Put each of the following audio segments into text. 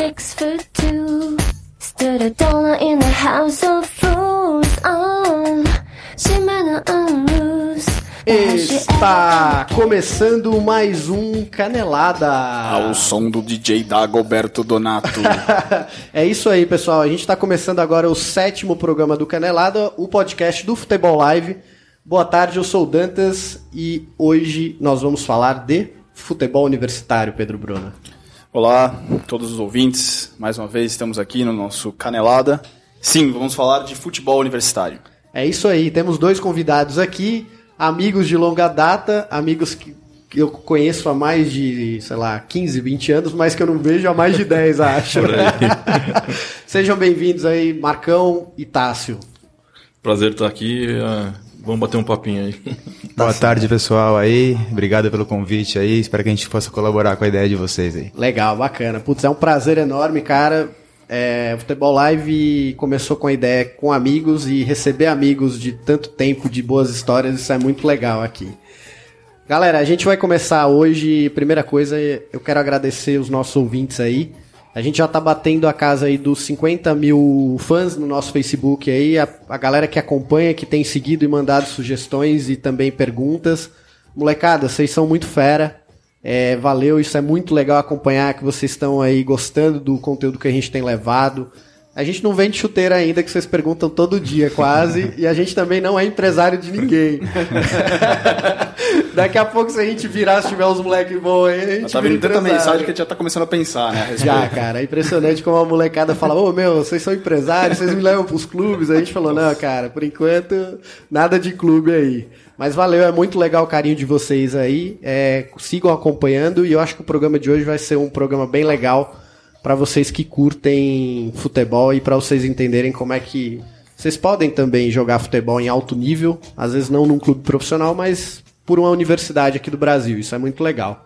six foot two. Stood a dollar in the house of fools. Oh, she might not lose. Está começando mais um Canelada. Ao som do DJ Dagoberto Donato. é isso aí, pessoal. A gente está começando agora o sétimo programa do Canelada, o podcast do Futebol Live. Boa tarde, eu sou o Dantas e hoje nós vamos falar de futebol universitário, Pedro Bruna. Olá, todos os ouvintes. Mais uma vez estamos aqui no nosso Canelada. Sim, vamos falar de futebol universitário. É isso aí. Temos dois convidados aqui, amigos de longa data, amigos que eu conheço há mais de, sei lá, 15, 20 anos, mas que eu não vejo há mais de 10, acho. Sejam bem-vindos aí, Marcão e Tássio. Prazer estar aqui. Vamos bater um papinho aí. Boa tarde, pessoal aí. Obrigado pelo convite aí. Espero que a gente possa colaborar com a ideia de vocês aí. Legal, bacana. Putz, é um prazer enorme, cara. É, o Futebol Live começou com a ideia com amigos e receber amigos de tanto tempo, de boas histórias, isso é muito legal aqui. Galera, a gente vai começar hoje. Primeira coisa, eu quero agradecer os nossos ouvintes aí. A gente já tá batendo a casa aí dos 50 mil fãs no nosso Facebook aí, a, a galera que acompanha, que tem seguido e mandado sugestões e também perguntas. Molecada, vocês são muito fera. É, valeu, isso é muito legal acompanhar que vocês estão aí gostando do conteúdo que a gente tem levado. A gente não vende chuteira ainda, que vocês perguntam todo dia quase, e a gente também não é empresário de ninguém. Daqui a pouco, se a gente virar, se tiver uns moleques bons aí, a gente Tá vindo tanta mensagem que a gente já tá começando a pensar, né? Já, cara, é impressionante como a molecada fala, ô meu, vocês são empresários, vocês me levam pros clubes. A gente falou, não, cara, por enquanto, nada de clube aí. Mas valeu, é muito legal o carinho de vocês aí. É, sigam acompanhando e eu acho que o programa de hoje vai ser um programa bem legal para vocês que curtem futebol e para vocês entenderem como é que vocês podem também jogar futebol em alto nível, às vezes não num clube profissional, mas por uma universidade aqui do Brasil. Isso é muito legal.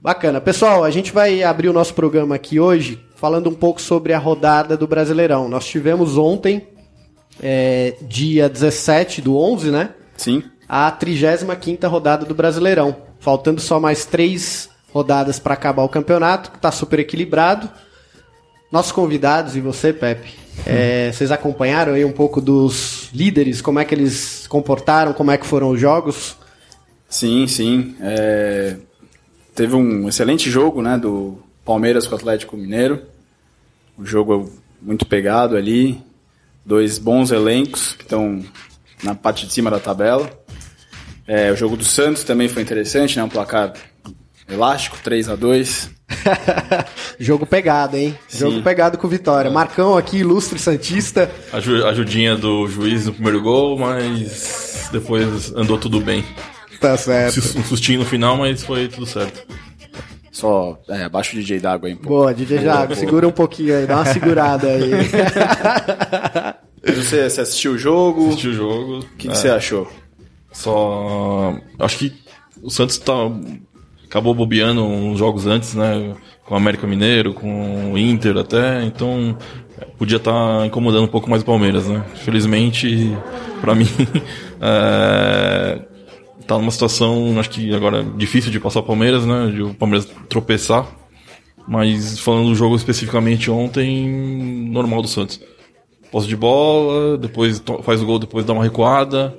Bacana. Pessoal, a gente vai abrir o nosso programa aqui hoje falando um pouco sobre a rodada do Brasileirão. Nós tivemos ontem, é, dia 17 do 11, né? Sim. A 35 rodada do Brasileirão. Faltando só mais três rodadas para acabar o campeonato, que está super equilibrado. Nossos convidados e você, Pepe, é, vocês acompanharam aí um pouco dos líderes, como é que eles se comportaram, como é que foram os jogos? Sim, sim. É, Teve um excelente jogo, né, do Palmeiras com o Atlético Mineiro. O jogo muito pegado ali. Dois bons elencos que estão na parte de cima da tabela. É, o jogo do Santos também foi interessante, né? Um placar elástico, 3 a 2 Jogo pegado, hein? Sim. Jogo pegado com vitória. Marcão aqui, ilustre Santista. Aju- Ajudinha do juiz no primeiro gol, mas depois andou tudo bem. Tá certo. Um sustinho no final, mas foi tudo certo. Só é, abaixo o DJ d'água aí um. Boa, DJ Jago, segura um pouquinho aí, dá uma segurada aí. Você, você assistiu o jogo? O Assisti o jogo. que, que você achou? Só. Acho que o Santos tá, acabou bobeando uns jogos antes, né? Com o América Mineiro, com o Inter até, então podia estar incomodando um pouco mais o Palmeiras, né? Felizmente, pra mim, é, tá numa situação, acho que agora difícil de passar o Palmeiras, né? De o Palmeiras tropeçar. Mas falando do jogo especificamente ontem, normal do Santos. Posse de bola, depois faz o gol, depois dá uma recuada,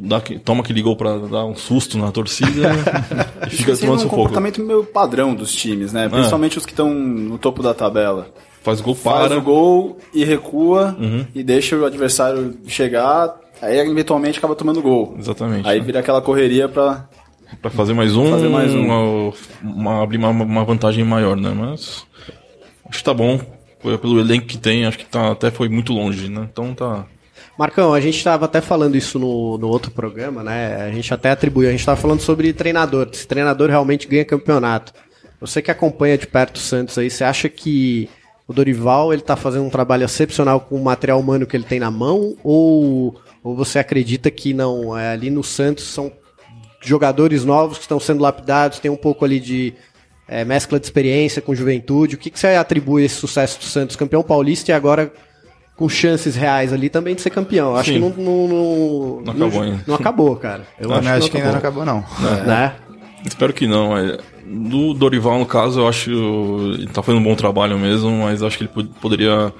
dá, toma aquele gol pra dar um susto na torcida e fica tomando é um sufoco. comportamento meio padrão dos times, né? Principalmente os que estão no topo da tabela. Faz o gol, Faz para. Uhum. o gol e recua e deixa o adversário chegar, aí eventualmente acaba tomando gol. Exatamente. Aí né? vira aquela correria pra. Pra fazer mais um, Fazer mais um. Uma, uma- abrir uma, uma vantagem maior, né? Mas acho que tá bom. Pelo elenco que tem, acho que tá, até foi muito longe, né? Então tá. Marcão, a gente estava até falando isso no, no outro programa, né? A gente até atribuiu, a gente estava falando sobre treinador, se treinador realmente ganha campeonato. Você que acompanha de perto o Santos aí, você acha que o Dorival ele tá fazendo um trabalho excepcional com o material humano que ele tem na mão? Ou, ou você acredita que não? É, ali no Santos são jogadores novos que estão sendo lapidados, tem um pouco ali de é, mescla de experiência com juventude. O que, que você atribui esse sucesso do Santos, campeão paulista e agora com chances reais ali também de ser campeão? Acho Sim. que não, não, não, Não acabou ainda. não acabou, cara. Eu acho, acho, que, que ainda não acabou, não. Né? Espero que não. é. Do Dorival, no caso, eu acho. Ele tá fazendo um bom trabalho mesmo, mas acho que ele pod- poderia.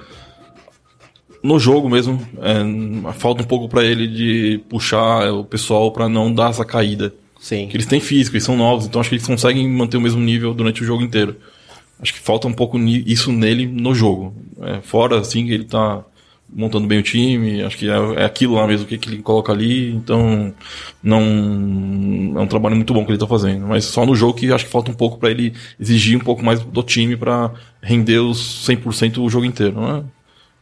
No jogo mesmo, é, falta um pouco pra ele de puxar o pessoal pra não dar essa caída. Sim. Que eles têm físico, eles são novos, então acho que eles conseguem manter o mesmo nível durante o jogo inteiro. Acho que falta um pouco isso nele no jogo. É, fora, assim, que ele tá montando bem o time, acho que é, é aquilo lá mesmo que, que ele coloca ali, então não é um trabalho muito bom que ele tá fazendo. Mas só no jogo que acho que falta um pouco pra ele exigir um pouco mais do time pra render os 100% o jogo inteiro. Não é?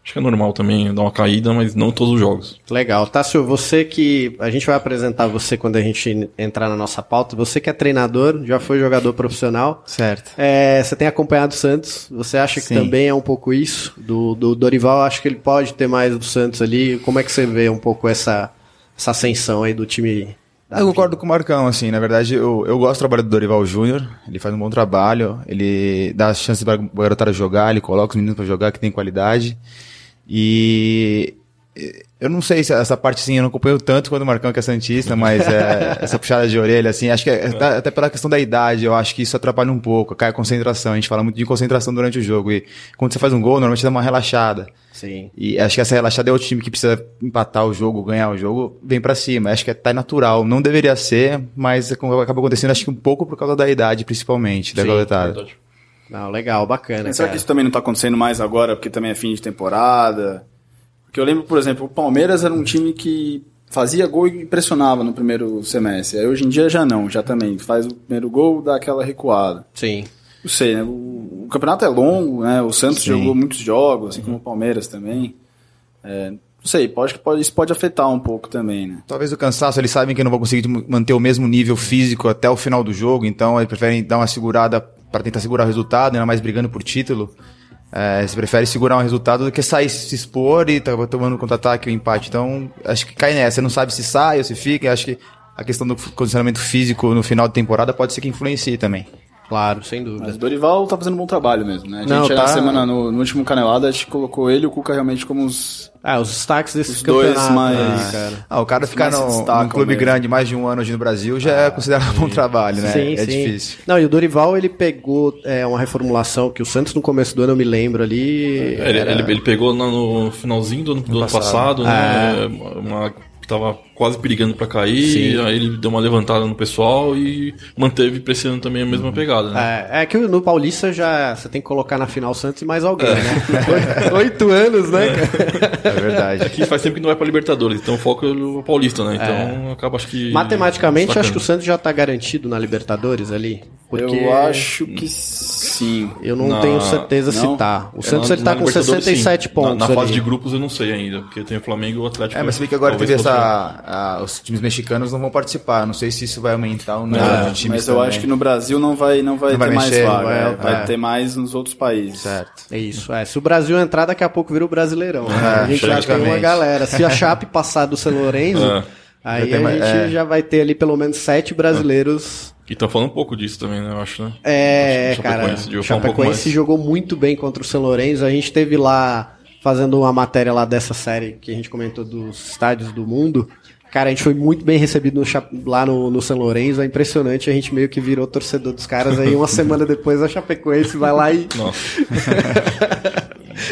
Acho que é normal também dar uma caída, mas não todos os jogos. Legal. Tássio, você que. A gente vai apresentar você quando a gente entrar na nossa pauta. Você que é treinador, já foi jogador profissional. Certo. É, você tem acompanhado o Santos. Você acha que Sim. também é um pouco isso? Do, do Dorival, acho que ele pode ter mais do Santos ali. Como é que você vê um pouco essa, essa ascensão aí do time? Eu concordo com o Marcão, assim, na verdade eu, eu gosto do trabalho do Dorival Júnior, ele faz um bom trabalho, ele dá as chances para a garotada jogar, ele coloca os meninos para jogar que tem qualidade. E eu não sei se essa parte assim eu não acompanho tanto quanto o Marcão que é Santista, mas é, essa puxada de orelha, assim, acho que é, até pela questão da idade, eu acho que isso atrapalha um pouco, cai a concentração, a gente fala muito de concentração durante o jogo, e quando você faz um gol, normalmente dá uma relaxada. Sim. E acho que essa relaxada é o time que precisa empatar o jogo, ganhar o jogo, vem pra cima. Acho que é tá natural. Não deveria ser, mas acaba acontecendo acho que um pouco por causa da idade, principalmente, da Sim, garotada. Não, legal, bacana. Será cara. que isso também não tá acontecendo mais agora, porque também é fim de temporada? Porque eu lembro, por exemplo, o Palmeiras era um time que fazia gol e impressionava no primeiro semestre. Aí hoje em dia já não, já também faz o primeiro gol, dá aquela recuada. Sim. Não sei, né? O, o campeonato é longo, né? O Santos Sim. jogou muitos jogos, assim como o Palmeiras também. É, não sei, pode, pode, isso pode afetar um pouco também, né? Talvez o cansaço, eles sabem que não vão conseguir manter o mesmo nível físico até o final do jogo, então eles preferem dar uma segurada para tentar segurar o resultado, ainda mais brigando por título. É, eles preferem segurar um resultado do que sair se expor e tá tomando contra-ataque o empate. Então, acho que cai nessa. Você não sabe se sai ou se fica. Acho que a questão do condicionamento físico no final da temporada pode ser que influencie também. Claro, sem dúvida. Mas o Dorival tá fazendo um bom trabalho mesmo, né? A gente, Não, na tá- semana, no, no último Canelada, a gente colocou ele e o Cuca realmente como os... Ah, os destaques desses Os dois campeonatos mais- aí, cara. Ah, o cara Os ficar destacam num clube mesmo. grande mais de um ano hoje no Brasil já é considerado um bom trabalho, né? Sim, é sim. difícil. Não, e o Dorival, ele pegou é, uma reformulação que o Santos no começo do ano, eu me lembro ali. É, Ele, era- ele, ele pegou no finalzinho do, ano- do ano passado, né? Uma, que tava quase perigando pra cair, Sim. aí ele deu uma levantada no pessoal e manteve pressionando também a mesma pegada, né? É, é que no Paulista já você tem que colocar na final Santos e mais alguém, né? Oito- anos, né? cara? É verdade. Aqui faz tempo que não vai pra Libertadores, então o foco é o Paulista, né? Então acaba acho que. Matematicamente, eu acho que o. Santos já tá garantido na Libertadores ali. Porque Eu acho que sim. eu não Na- tenho certeza se não? tá. O É, Santos na- ele tá com Libertadores, 67 sim. pontos. Na, na fase ali. de grupos eu não sei ainda, porque tem o Flamengo e o Atlético. É, mas você vê que agora teve essa. A- os times mexicanos não vão participar. Não sei se isso vai aumentar o número É, de times. mas eu também. acho que no Brasil não vai, não vai Não ter vai mais mexer, vaga. vai- é, vai é. ter mais nos outros países. Certo. É isso, é. Se o Brasil entrar, daqui a pouco vira o Brasileirão. né? a gente já tem uma galera. Se a Chape passar do São Lourenço, É. aí a mais- gente é. já vai ter ali pelo menos sete brasileiros. E tá falando um pouco disso também, né? Eu acho, né? É, Acho o cara. Chapecoense O um Chapecoense mais. jogou muito bem contra o São Lourenço. A gente teve lá fazendo uma matéria lá dessa série que a gente comentou dos estádios do mundo. Cara, a gente foi muito bem recebido no lá no, no São Lourenço. É impressionante. A gente meio que virou torcedor dos caras. Aí uma semana depois a Chapecoense vai lá e Nossa.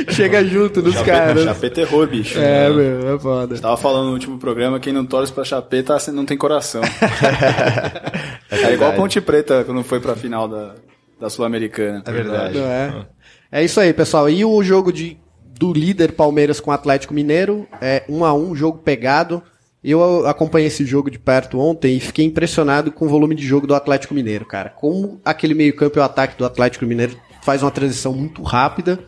chega junto dos Chapé, caras. Chapé terror, bicho. É, meu, é foda. Tava falando no último programa, quem não torce pra Chapé tá, não tem coração. é, igual a Ponte Preta quando foi pra final da, da Sul-Americana. É verdade. Não é? É isso aí, pessoal. E o jogo de, do líder Palmeiras com o Atlético Mineiro é um a um, jogo pegado. Eu acompanhei esse jogo de perto ontem e fiquei impressionado com o volume de jogo do Atlético Mineiro, cara. Como aquele meio-campo e o ataque do Atlético Mineiro faz uma transição muito rápida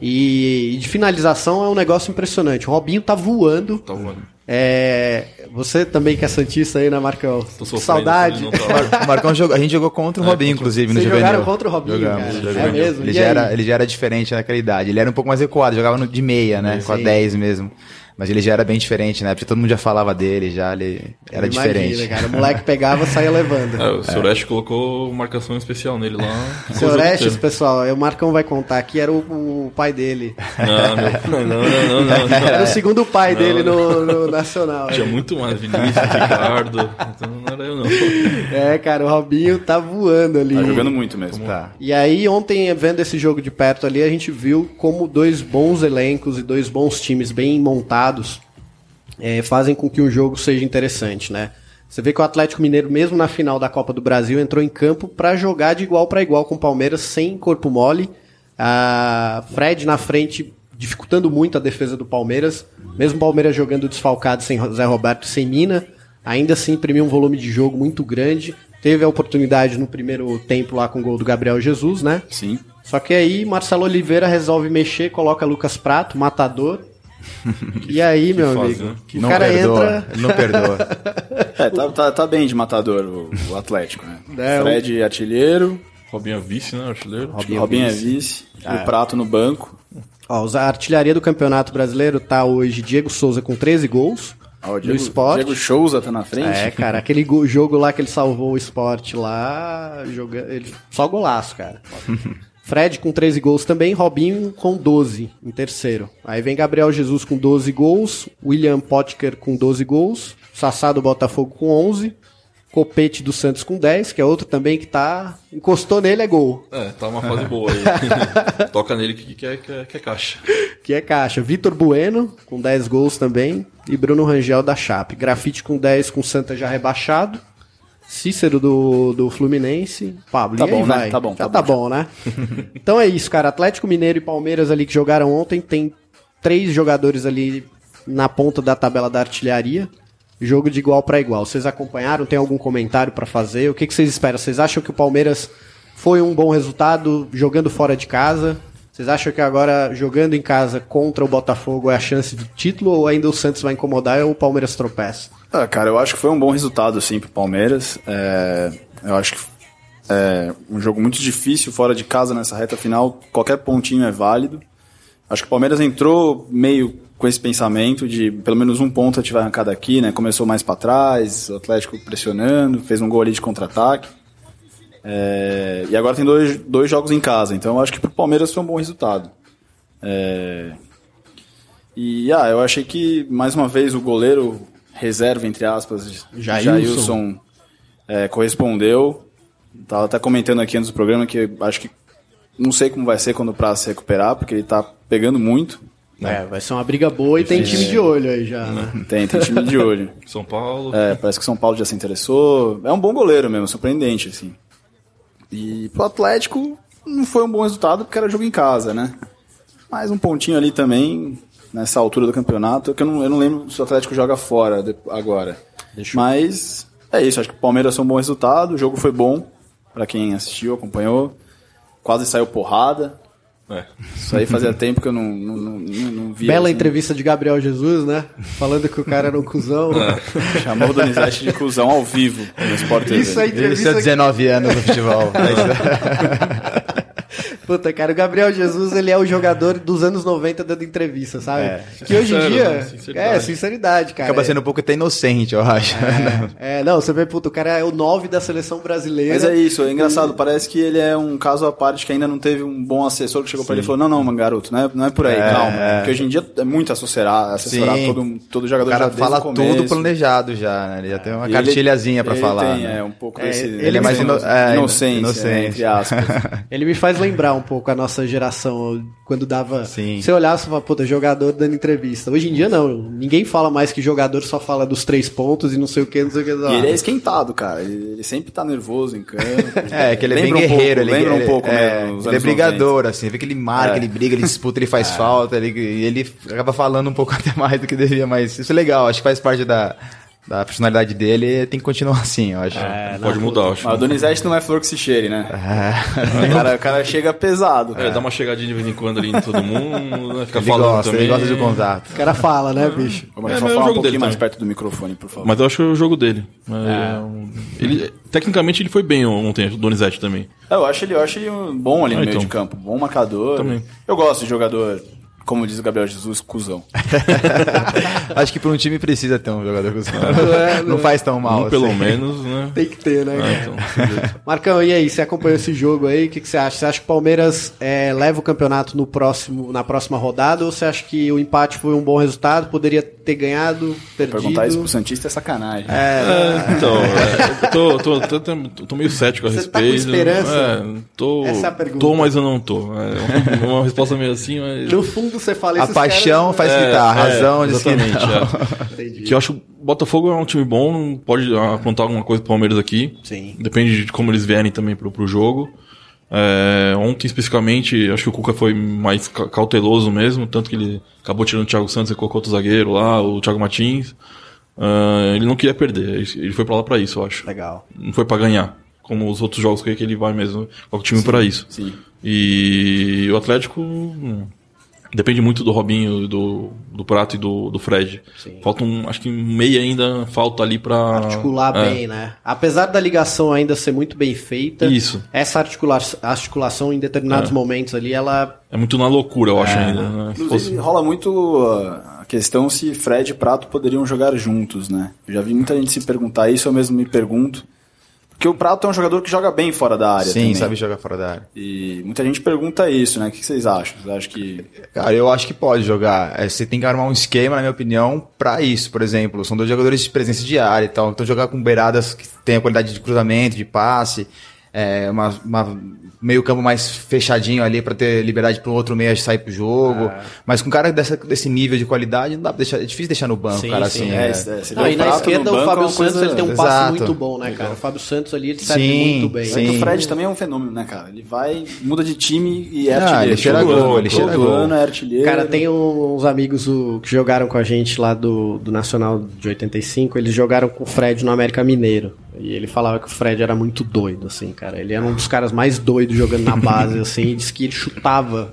e de finalização é um negócio impressionante. O Robinho tá voando. Tá voando. É, você também que é santista aí, né, Marcão? Tô sofrendo, Saudade. tá- O Marcão jogou, a gente jogou contra o Robinho, inclusive, no juvenil. jogaram contra o Robinho, Jogamos, cara? jogamos. É mesmo? Ele já, era, ele já era diferente naquela idade. Ele era um pouco mais recuado, jogava no, de meia, né? com a sim. 10 mesmo. Mas ele já era bem diferente, né? Porque todo mundo já falava dele, já ele era Imagina, diferente. cara. O moleque pegava saía levando. É, o Soreste colocou marcação especial nele lá. Inteiro. pessoal, o Marcão vai contar aqui, era o, o pai dele. Não, não, não, não, não, não. Era o segundo pai Não, dele no, no Nacional. Tinha muito mais Vinícius, Ricardo. Então não era eu não. É, cara, o Robinho tá voando ali. Tá jogando muito mesmo. Tá. E aí, ontem, vendo esse jogo de perto ali, a gente viu como dois bons elencos e dois bons times bem montados eh, fazem com que o jogo seja interessante, né? Você vê que o Atlético Mineiro, mesmo na final da Copa do Brasil, entrou em campo para jogar de igual para igual com o Palmeiras, sem corpo mole. A Fred na frente, dificultando muito a defesa do Palmeiras. Mesmo o Palmeiras jogando desfalcado sem Zé Roberto e sem Mina, ainda assim imprimiu um volume de jogo muito grande. Teve a oportunidade no primeiro tempo lá com o gol do Gabriel Jesus, né? Sim. Só que aí Marcelo Oliveira resolve mexer, coloca Lucas Prato, matador. E aí, meu amigo, né? que o não cara perdoa. entra. Não perdoa. É, tá, tá, tá bem de matador o, o Atlético, né? É, o- Fred artilheiro, Robinho é vice, né? Artilheiro. Robinho, é vice, o Prato no banco. Ó, a artilharia do Campeonato Brasileiro tá hoje Diego Souza com 13 gols. Ó, o no Diego, esporte. Diego Souza tá na frente. É, cara, aquele go- jogo lá que ele salvou o esporte lá, joga, ele, só golaço, cara. Fred com 13 gols também, Robinho com 12 em terceiro. Aí vem Gabriel Jesus com 12 gols, William Potker com 12 gols, Sassá do Botafogo com 11, Copete do Santos com 10, que é outro também que tá. Encostou nele, é gol. É, tá uma fase boa aí. Toca nele que, que, é, que, é, que é caixa. Que é caixa. Vitor Bueno, com 10 gols também. E Bruno Rangel da Chape. Grafite com 10, com Santa já rebaixado. Cícero do, do Fluminense. Pablo, Tá bom, né? vai? Tá bom, Já tá tá bom, né? então é isso, cara. Atlético Mineiro e Palmeiras ali que jogaram ontem. Tem três jogadores ali na ponta da tabela da artilharia. Jogo de igual para igual. Vocês acompanharam? Tem algum comentário para fazer? O que, que vocês esperam? Vocês acham que o Palmeiras foi um bom resultado jogando fora de casa? Vocês acham que agora, jogando em casa contra o Botafogo, é a chance de título ou ainda o Santos vai incomodar ou o Palmeiras tropeça? Ah, cara, eu acho que foi um bom resultado, sim, pro Palmeiras. É, eu acho que é um jogo muito difícil fora de casa nessa reta final. Qualquer pontinho é válido. Acho que o Palmeiras entrou meio com esse pensamento de pelo menos um ponto a gente vai arrancar daqui, né? Começou mais para trás, o Atlético pressionando, fez um gol ali de contra-ataque. É, e agora tem dois, dois jogos em casa, então eu acho que pro Palmeiras foi um bom resultado. É, e ah, eu achei que mais uma vez o goleiro reserva, entre aspas, Jailson. Jailson é, correspondeu. Tava até comentando aqui antes do programa que acho que não sei como vai ser quando o Prazo se recuperar, porque ele tá pegando muito. É, vai ser uma briga boa e tem time de olho aí já, né? Tem, tem time de olho. São Paulo. É, parece que o São Paulo já se interessou. É um bom goleiro mesmo, surpreendente, assim. E pro Atlético não foi um bom resultado porque era jogo em casa, né? Mas um pontinho ali também, nessa altura do campeonato, que eu não, eu não lembro se o Atlético joga fora agora. Mas é isso, acho que o Palmeiras foi um bom resultado, o jogo foi bom pra quem assistiu, acompanhou. Quase saiu porrada. É. Isso aí fazia tempo que eu não, não, não, não, via. Bela assim. entrevista de Gabriel Jesus, né? Falando que o cara era um cuzão. Chamou o Donizete de cuzão ao vivo no Sport TV. Isso aí, Ele entrevista tinha 19 anos no futebol. Puta, cara, o Gabriel Jesus, ele é o jogador dos anos 90 dando entrevista, sabe? É. Que hoje em dia. né? Sinceridade. É, sinceridade, cara. Acaba sendo um pouco até inocente, eu acho. É, não, você vê, puta, o cara é o 9 da seleção brasileira. Mas é isso, é engraçado. Parece que ele é um caso à parte que ainda não teve um bom assessor que chegou pra ele e falou: Não, não, garoto, não é, não é por aí, É, calma. é. Porque hoje em dia é muito assessorar, assessorar Sim. todo, todo O jogador já cara desde fala o tudo planejado já, né? Ele já tem uma E cartilhazinha ele- pra ele falar. Tem, né? é, um pouco É, desse. ele é mais ino- é, inocência, inocente. né, entre aspas. Ele me faz lembrar um pouco a nossa geração, quando dava. Sim. Você olhava e falava, puta, jogador dando entrevista. Hoje em dia não, ninguém fala mais que jogador só fala dos três pontos e não sei o que, não sei o que. E ele é esquentado, cara. Ele, sempre tá nervoso em campo. É, que ele é bem um guerreiro. pouco, ele, lembra ele- um pouco é, mesmo. os Ele é brigador, assim. Vê que ele marca, É. ele briga, ele disputa, ele faz falta. Ele, e ele acaba falando um pouco até mais do que deveria, mas isso é legal. Acho que faz parte da, da personalidade dele tem que continuar assim, eu acho. É, Pode mudar, eu acho. Mas o Donizete não é flor que se cheire, né? É. O, cara, o cara chega pesado. É, cara. dá uma chegadinha de vez em quando ali em todo mundo, né? Fica Ele falando gosta, também. ele gosta de contato. O cara fala, né, bicho? Vamos É, só mas é o falar um pouquinho dele mais também. perto do microfone, por favor. Mas eu acho que é o jogo dele. É, um- ele, tecnicamente ele foi bem ontem, o Donizete também. É, Eu acho ele, eu acho ele bom ali no Ah, meio então. de campo, bom marcador. Também. Eu gosto de jogador como diz o Gabriel Jesus, cuzão. Acho que para um time precisa ter um jogador com é, Não faz tão mal. Um pelo assim. menos, né? Tem que ter, né? Cara? então. Marcão, e aí? Você acompanhou esse jogo aí? O que, que você acha? Você acha que o Palmeiras é, leva o campeonato no próximo, na próxima rodada? Ou você acha que o empate foi um bom resultado? Poderia ter ganhado, perdido? Perguntar isso pro Santista é sacanagem. É, então, é, tô, tô, tô, tô- tô meio cético a Você tá com respeito. esperança? É, tô, Essa é a pergunta. tô, mas eu não tô. É uma, uma resposta meio assim, mas. No fundo você fala A paixão caras- faz É, gritar, a é, razão diz que exatamente, não. é. Entendi. Que eu acho que o Botafogo é um time bom, não pode aprontar alguma coisa pro Palmeiras aqui. Sim. Depende de como eles vierem também pro, pro jogo. É, ontem, especificamente, acho que o Cuca foi mais ca- cauteloso mesmo, tanto que ele acabou tirando o Thiago Santos e colocou outro zagueiro lá, o Thiago Martins. Ah, ele não queria perder, ele foi pra lá pra isso, eu acho. Legal. Não foi pra ganhar, como os outros jogos que ele vai mesmo, com o time pra isso. Sim. E o Atlético depende muito do Robinho, do, do Prato e do, do Fred. Sim. Falta um, acho que um meia ainda falta ali pra Articular é, bem, né? Apesar da ligação ainda ser muito bem feita, Isso. essa articula articulação em determinados momentos ali, ela É muito na loucura, eu acho ainda. Né? Inclusive, fosse- rola muito uh, a questão se Fred e Prato poderiam jogar juntos, né? Eu já vi muita gente se perguntar isso, eu mesmo me pergunto. Porque o Prato é um jogador que joga bem fora da área Sim, também. sabe jogar fora da área. E muita gente pergunta isso, né? O que vocês acham? Vocês acham que... Cara, eu acho que pode jogar. É, Você tem que armar um esquema, na minha opinião, pra isso. Por exemplo, são dois jogadores de presença de área e tal. Então jogar com beiradas que tenham qualidade de cruzamento, de passe, é, uma, uma- meio campo mais fechadinho ali pra ter liberdade para outro meia sair pro jogo. Mas com um cara dessa, desse nível de qualidade, não dá pra deixar, é difícil deixar no banco, Sim, cara, sim, assim. é, é. é, você Não, e na esquerda o Fábio é Santos coisa- ele tem um passe Exato. muito bom, né, cara? O Fábio Santos ali ele serve Sim, muito bem. É que o Sim. Fred também é um fenômeno, né, cara? Ele vai, muda de time e é Ah, artilheiro. ele cheira gol, ano, ele cheira gol. ano é artilheiro. Cara, tem uns amigos o- que jogaram com a gente lá do, do Nacional de 85, eles jogaram com o Fred no América Mineiro. E ele falava que o Fred era muito doido, assim, cara. Ele era um dos caras mais doidos jogando na base, assim, e disse que ele chutava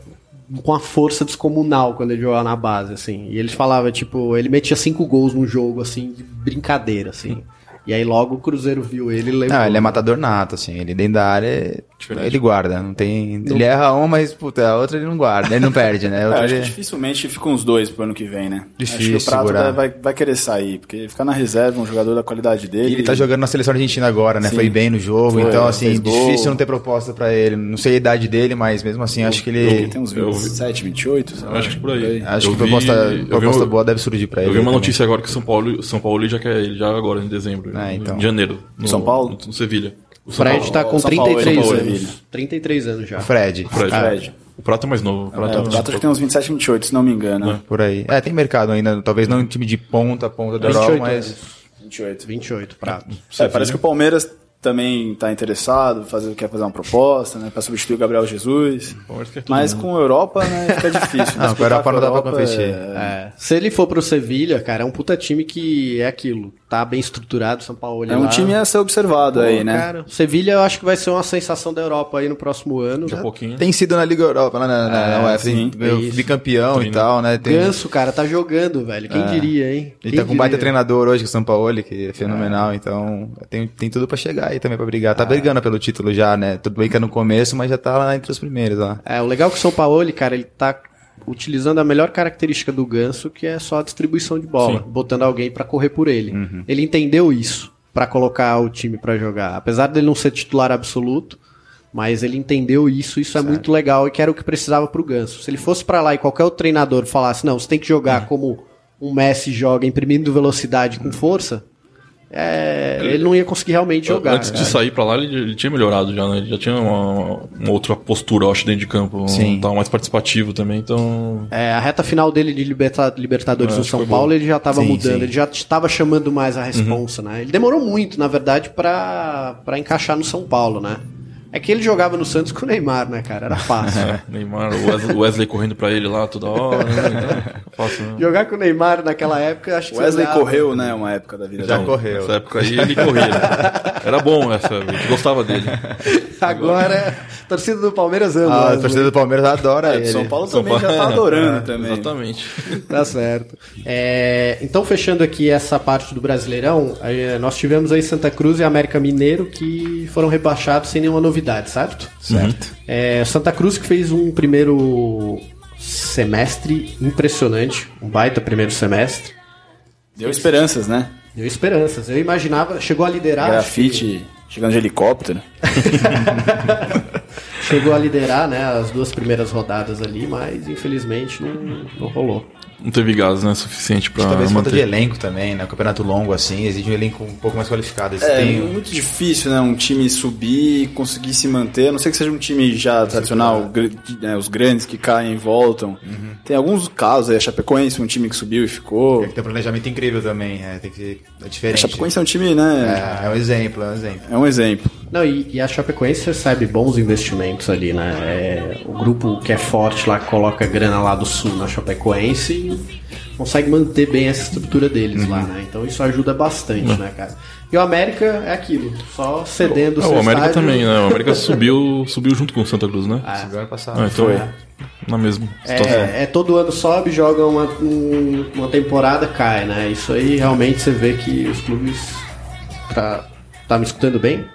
com a força descomunal quando ele jogava na base, assim. E ele falava, tipo, ele metia cinco gols num jogo, assim, de brincadeira, assim. E aí logo o Cruzeiro viu ele e levou. Não, ele é matador nato, assim. Ele dentro da área, Diferente. ele guarda. Não tem. Ele erra uma, mas, puta, a outra ele não guarda. Ele não perde, né? Outra acho que ele- dificilmente ficam os dois pro ano que vem, né? Difícil acho que o Prato segurar. vai, vai, querer sair, porque ficar na reserva, um jogador da qualidade dele. E ele tá jogando na seleção argentina agora, né? Sim. Foi bem no jogo, Foi, então assim, fez gol. difícil não ter proposta pra ele. Não sei a idade dele, mas mesmo assim, acho que Ele ele. tem uns Eu- 27, 28, sei lá. Acho que por aí. Acho Eu que proposta, vi- eu vi proposta um- boa deve surgir pra ele. Eu vi uma também. notícia agora que São Paulo, São Paulo já quer ele, já agora, em dezembro. Ah, então. Em janeiro. No, São Paulo? No, no Sevilha. O O Fred Paulo. tá com São Paulo, 33 São Paulo, anos. Vila. 33 anos já. Fred. Fred. Ah, Fred. O Prato é mais novo. O Prato É, o Prato acho que tem uns 27, 28, se não me engano. né? Por aí. É, tem mercado ainda. Talvez não um time de ponta, ponta da 28 Europa, mas. anos. 28. 28, prato. É, parece que o Palmeiras também tá interessado, fazer, quer fazer uma proposta, né? Pra substituir o Gabriel Jesus. Tudo, Mas né? com a Europa, né, fica difícil. Não, com a Europa não dá Europa competir. é- É, se ele for pro Sevilha, cara, é um puta time que é aquilo. Tá bem estruturado, São Paulo É um lá. time a ser observado Pô, aí, né? Cara, Sevilha eu acho que vai ser uma sensação da Europa aí no próximo ano. Daqui a pouquinho. Tem sido na Liga Europa, lá na, na, na UEFA, sim, é bicampeão e Treino. tal, né? Tem, Ganso, cara, tá jogando, velho. Quem diria, hein? ele Quem tá com um baita treinador hoje, com o São Paulo, que é fenomenal, então tem, tem tudo pra chegar aí também pra brigar. Tá brigando pelo título já, né? Tudo bem que é no começo, mas já tá lá entre os primeiros lá. É, o legal é que o São Paulo, cara, ele tá utilizando a melhor característica do Ganso, que é só a distribuição de bola, Sim. botando alguém pra correr por ele. Uhum. Ele entendeu isso pra colocar o time pra jogar. Apesar dele não ser titular absoluto, mas ele entendeu isso, isso é muito legal e que era o que precisava pro Ganso. Se ele fosse pra lá e qualquer outro treinador falasse, não, você tem que jogar como um Messi joga, imprimindo velocidade com força, é, ele não ia conseguir realmente jogar. Antes de né? sair pra lá, ele, ele tinha melhorado já, né? Ele já tinha uma, uma outra postura, eu acho, dentro de campo. Sim. Tava mais participativo também, então... É, a reta final dele de liberta- Libertadores É, no que São Paulo, bom. ele já estava Sim, mudando, sim. ele já estava chamando mais a responsa, né? Ele demorou muito, na verdade, pra encaixar no São Paulo, né? É que ele jogava no Santos com o Neymar, né, cara? Era fácil. É, Neymar, o Wesley, correndo pra ele lá toda hora. Né? Então, fácil, né? Jogar com o Neymar naquela época, acho que O Wesley olhava- correu, né, uma época da vida Já dele. correu. Nessa época aí ele corria. né? Era bom essa, a gente gostava dele. Agora, a torcida do Palmeiras ama. Ah, a torcida do Palmeiras adora É, ele. São Paulo São também Paulo- já tá adorando É, também. Exatamente. Tá certo. É, então, fechando aqui essa parte do Brasileirão, aí, nós tivemos aí Santa Cruz e América Mineiro que foram rebaixados sem nenhuma novidade, certo? Certo. É, Santa Cruz que fez um primeiro semestre impressionante, um baita primeiro semestre. Deu esperanças, né? Deu esperanças. Eu imaginava, chegou a liderar. acho que- Grafite chegando de helicóptero. chegou a liderar, né, as duas primeiras rodadas ali, mas infelizmente não, não rolou. Não teve gás, né? Suficiente pra Talvez falta de elenco também, né? Campeonato longo assim, exige um elenco um pouco mais qualificado. Eles É têm- muito difícil, né? Um time subir e conseguir se manter. A não ser que seja um time já tradicional, né, os grandes que caem e voltam. Tem alguns casos aí, a Chapecoense, um time que subiu e ficou. Tem um planejamento incrível também, é, tem que é A diferente. Chapecoense é um time, né? É, é um exemplo, é um exemplo. É um exemplo. Não, e, e a Chapecoense recebe bons investimentos ali, né? É, o grupo que é forte lá, coloca grana lá do sul na Chapecoense consegue manter bem essa estrutura deles lá, né? Então isso ajuda bastante, né, cara? E o América é aquilo, só cedendo Ah, seu o América estádio. também, né? O América subiu, subiu junto com o Santa Cruz, né? Subiu ano passado. Ah, então, foi. na mesma situação. É, é, todo ano sobe, joga uma, um- uma temporada, cai, né? Isso aí realmente você vê que os clubes. Tá, tá me escutando bem?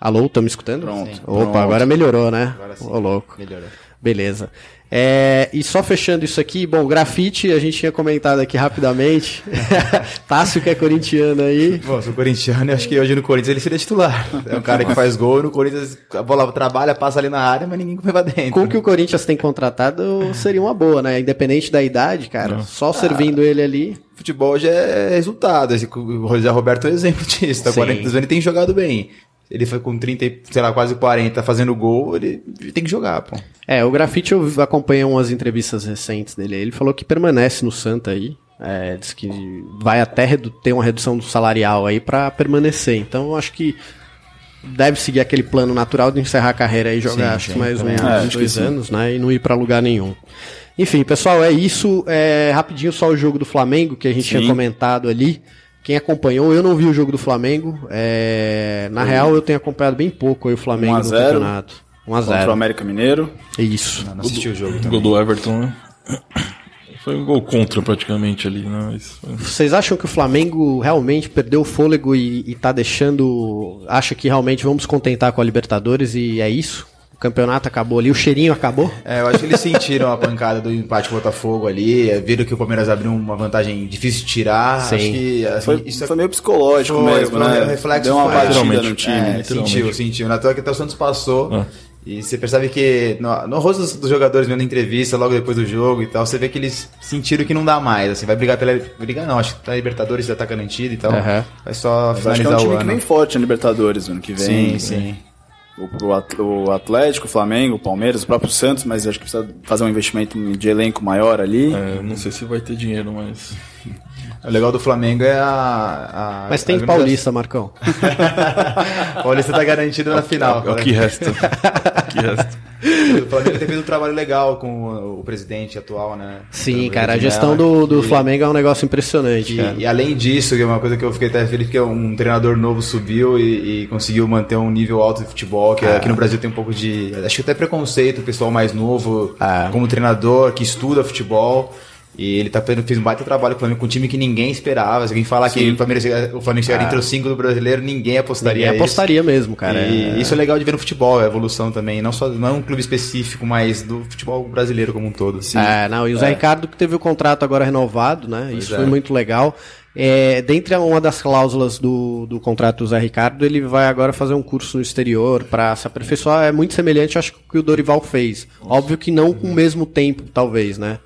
Alô, tá me escutando? Pronto, Sim. pronto. Opa, agora melhorou, né? Agora sim. Ô, louco. Melhorou. Beleza. É, e só fechando isso aqui, bom, grafite, a gente tinha comentado aqui rapidamente. Tássio que é corintiano aí. Bom, sou corintiano e acho que hoje no Corinthians ele seria titular. É um cara que faz gol, no Corinthians a bola trabalha, passa ali na área, mas ninguém vai dentro. Com o que o Corinthians tem contratado, seria uma boa, né? Independente da idade, cara. Só servindo ele ali. Futebol hoje é resultado. Esse, o José Roberto é um exemplo disso. Tá Sim. 40 anos, ele tem jogado bem. Ele foi com 30, e, sei lá, quase 40 fazendo gol, ele tem que jogar, pô. É, o Grafite eu acompanhei umas entrevistas recentes dele. Ele falou que permanece no Santa aí. É, diz que vai até ter uma redução do salarial aí pra permanecer. Então eu acho que deve seguir aquele plano natural de encerrar a carreira aí, jogar Sim, acho sim, mais uns que dois anos, né? E não ir pra lugar nenhum. Enfim, pessoal, é isso. É, rapidinho só o jogo do Flamengo que a gente Sim. tinha comentado ali. Quem acompanhou, eu não vi o jogo do Flamengo. É, na real, eu tenho acompanhado bem pouco aí o Flamengo 1 a no 0. campeonato. 1 a Contra o 0 América Mineiro. Isso. Não, não assisti o jogo Gol também. do Everton, né? Foi um gol contra praticamente ali, né? Mas, Vocês acham que o Flamengo realmente perdeu o fôlego e, e tá deixando. Acha que realmente vamos contentar com a Libertadores e é isso? O campeonato acabou ali, o cheirinho acabou? É, eu acho que eles sentiram a pancada do empate com o Botafogo ali, é, viram que o Palmeiras abriu uma vantagem difícil de tirar. Sim. Acho que assim, Foi, isso foi meio psicológico Foi, mesmo, foi, né? o reflexo Deu uma foi- batida no time. É, sentiu, sentiu. Na toa que até o Santos passou. Ah. E você percebe que no, no rosto dos, dos jogadores vendo a entrevista logo depois do jogo e tal, você vê que eles sentiram que não dá mais. Assim, vai brigar pela. Brigar não, acho que a Libertadores já tá garantida e tal. Aham. Vai só Mas acho que é finalizar um o time ano. que vem forte na Libertadores ano que vem. Sim, sim. O, o At- o Atlético, o Flamengo, o Palmeiras, o próprio Santos, mas acho que precisa fazer um investimento de elenco maior ali. é, não sei se vai ter dinheiro, mas. O legal do Flamengo é a. a Mas tem a Paulista, Marcão. Paulista tá garantido na final. É o que resta. É o que resta. O Flamengo tem feito um trabalho legal com o, presidente atual, né? Sim, cara, a gestão do, do E- Flamengo é um negócio impressionante, cara. E, e além disso, que é uma coisa que eu fiquei até feliz, que um treinador novo subiu e, e conseguiu manter um nível alto de futebol, que aqui no Brasil tem um pouco de. Acho que até preconceito, o pessoal mais novo, Ah. como treinador, que estuda futebol. E ele tá fazendo, fez um baita trabalho com o Flamengo, com um time que ninguém esperava. Se alguém falar que o Flamengo, o Flamengo chegaria entre os cinco do brasileiro, ninguém apostaria. Ninguém isso. apostaria mesmo, cara. E isso é legal de ver no futebol, a evolução também. Não só não é um clube específico, mas do futebol brasileiro como um todo. É, não, e o Zé Ricardo que teve o contrato agora renovado, né? Isso é. foi muito legal. É, dentre uma das cláusulas do, do contrato do Zé Ricardo, ele vai agora fazer um curso no exterior para se aperfeiçoar. É muito semelhante, acho que o que o Dorival fez. Óbvio que não com o mesmo tempo, talvez, né?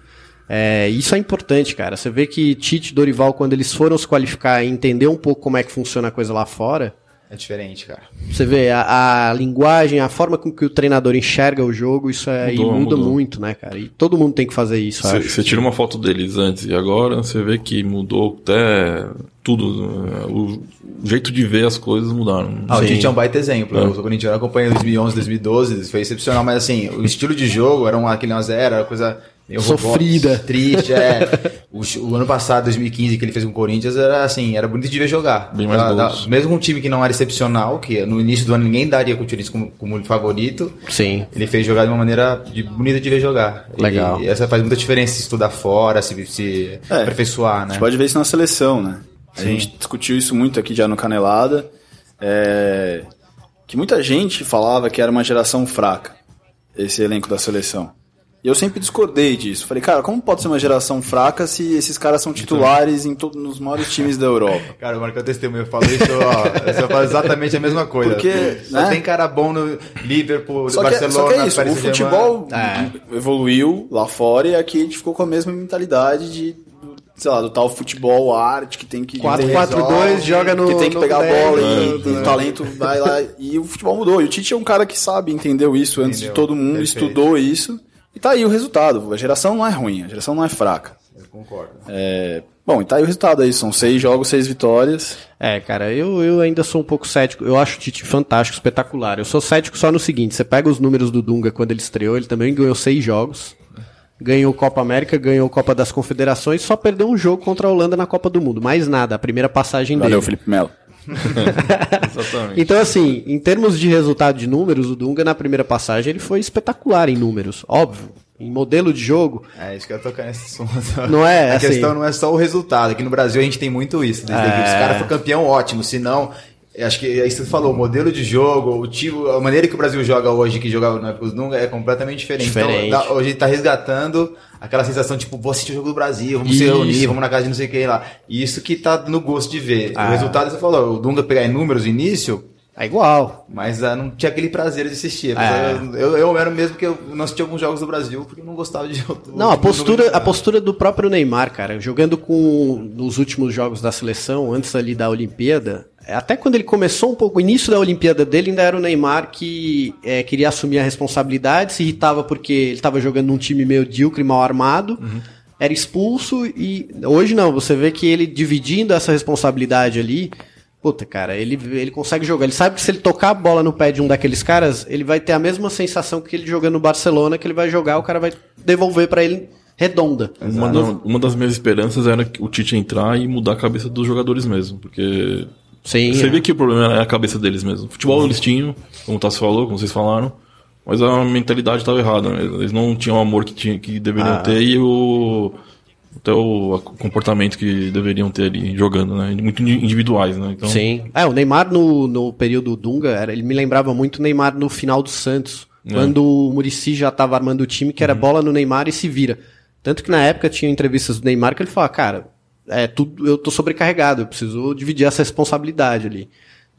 É, isso é importante, cara. Você vê que Tite e Dorival, quando eles foram se qualificar e entender um pouco como é que funciona a coisa lá fora, É diferente, cara. você vê a, a linguagem, a forma com que o treinador enxerga o jogo, isso é, Mudou, e muda mudou. muito, né, cara? E todo mundo tem que fazer isso, Você tira uma foto deles antes e agora, você vê que mudou até tudo. né? O jeito de ver as coisas mudaram. Ah, o. Tite é um baita exemplo. É. Eu sou corintiano, acompanhei 2011, 2012, foi excepcional, mas assim, o estilo de jogo era um, aquele 1x0, era coisa meio Sofrida. robótica, triste, é. O, o ano passado, 2015, que ele fez com o Corinthians, era assim, era bonito de ver jogar. Bem mais Da- da- mesmo com um time que não era excepcional, que no início do ano ninguém daria com o Corinthians como, como favorito, Sim. ele fez jogar de uma maneira de, bonita de ver jogar. Legal. E, essa faz muita diferença se estudar fora, se, se É, aperfeiçoar, A né? gente pode ver isso na seleção, né? A Sim. gente discutiu isso muito aqui já no Canelada. é, que muita gente falava que era uma geração fraca, esse elenco da seleção. E eu sempre discordei disso. Falei, cara, como pode ser uma geração fraca se esses caras são titulares em todos nos maiores times da Europa? Cara, o Marcão testemunho, eu falo isso, ó, eu falo exatamente a mesma coisa. Porque, Só né? tem cara bom no Liverpool, Só que, Barcelona, só que é isso, Paris o futebol É. evoluiu lá fora e aqui a gente ficou com a mesma mentalidade de, sei lá, do tal futebol arte que tem que... 4-4-2, joga no. que tem que pegar a 10, bola e tanto, né? o talento vai lá. E o futebol mudou. E o Tite é um cara que sabe, entendeu isso antes de Entendeu. todo mundo, Perfeito. estudou isso. E tá aí o resultado. A geração não é ruim, a geração não é fraca. Eu concordo. É, Bom, e tá aí o resultado aí. São seis jogos, seis vitórias. É, cara, eu, eu ainda sou um pouco cético. Eu acho o Tite fantástico, espetacular. Eu sou cético só no seguinte: você pega os números do Dunga quando ele estreou, ele também ganhou seis jogos. Ganhou Copa América, ganhou Copa das Confederações, só perdeu um jogo contra a Holanda na Copa do Mundo. Mais nada, a primeira passagem Valeu, dele. Felipe Melo. Exatamente. Então, assim, em termos de resultado de números, o Dunga na primeira passagem ele foi espetacular em números, óbvio. Em modelo de jogo, É isso que eu ia tocar nesse assunto. Não é, A assim- questão não é só o resultado. Aqui no Brasil a gente tem muito isso. Desde É. que os caras for campeão, ótimo. Se não, acho que é isso que você falou, o modelo de jogo, o tipo, a maneira que o Brasil joga hoje, que jogava na época Dunga, é completamente diferente. Diferente. Então, hoje a gente tá resgatando aquela sensação, tipo, vou assistir o jogo do Brasil, vamos se Isso. reunir, vamos na casa de não sei quem lá. E isso que tá no gosto de ver. Ah. O resultado, você falou, o Dunga pegar em números no início, é igual. mas ah, não tinha aquele prazer de assistir. É. Eu, eu era mesmo que eu não assisti alguns jogos do Brasil porque eu não gostava de jogo. Não, a do- postura, do- a postura do próprio Neymar, cara, jogando com nos últimos jogos da seleção, antes ali da Olimpíada, até quando ele começou um pouco, o início da Olimpíada dele ainda era o Neymar que é, queria assumir a responsabilidade, se irritava porque ele estava jogando num time medíocre, mal armado, era expulso e hoje não, você vê que ele dividindo essa responsabilidade ali, puta, cara, ele, ele consegue jogar, ele sabe que se ele tocar a bola no pé de um daqueles caras, ele vai ter a mesma sensação que ele jogando no Barcelona, que ele vai jogar, o cara vai devolver pra ele redonda. Uma, da- uma das minhas esperanças era que o Tite entrar e mudar a cabeça dos jogadores mesmo, porque Sim. você é. vê que o problema é a cabeça deles mesmo. Futebol eles tinham, como o Tassi falou, como vocês falaram, mas a mentalidade estava errada. né? Eles não tinham o amor que, tinha, que deveriam Ah. ter e o até o comportamento que deveriam ter ali jogando, né? Muito individuais, né? Então, Sim. É, o Neymar no, no período Dunga, era, ele me lembrava muito o Neymar no final do Santos. É. Quando o Murici já tava armando o time, que era bola no Neymar e se vira. Tanto que na época tinha entrevistas do Neymar que ele falava, cara, é, tudo, eu tô sobrecarregado, eu preciso dividir essa responsabilidade ali.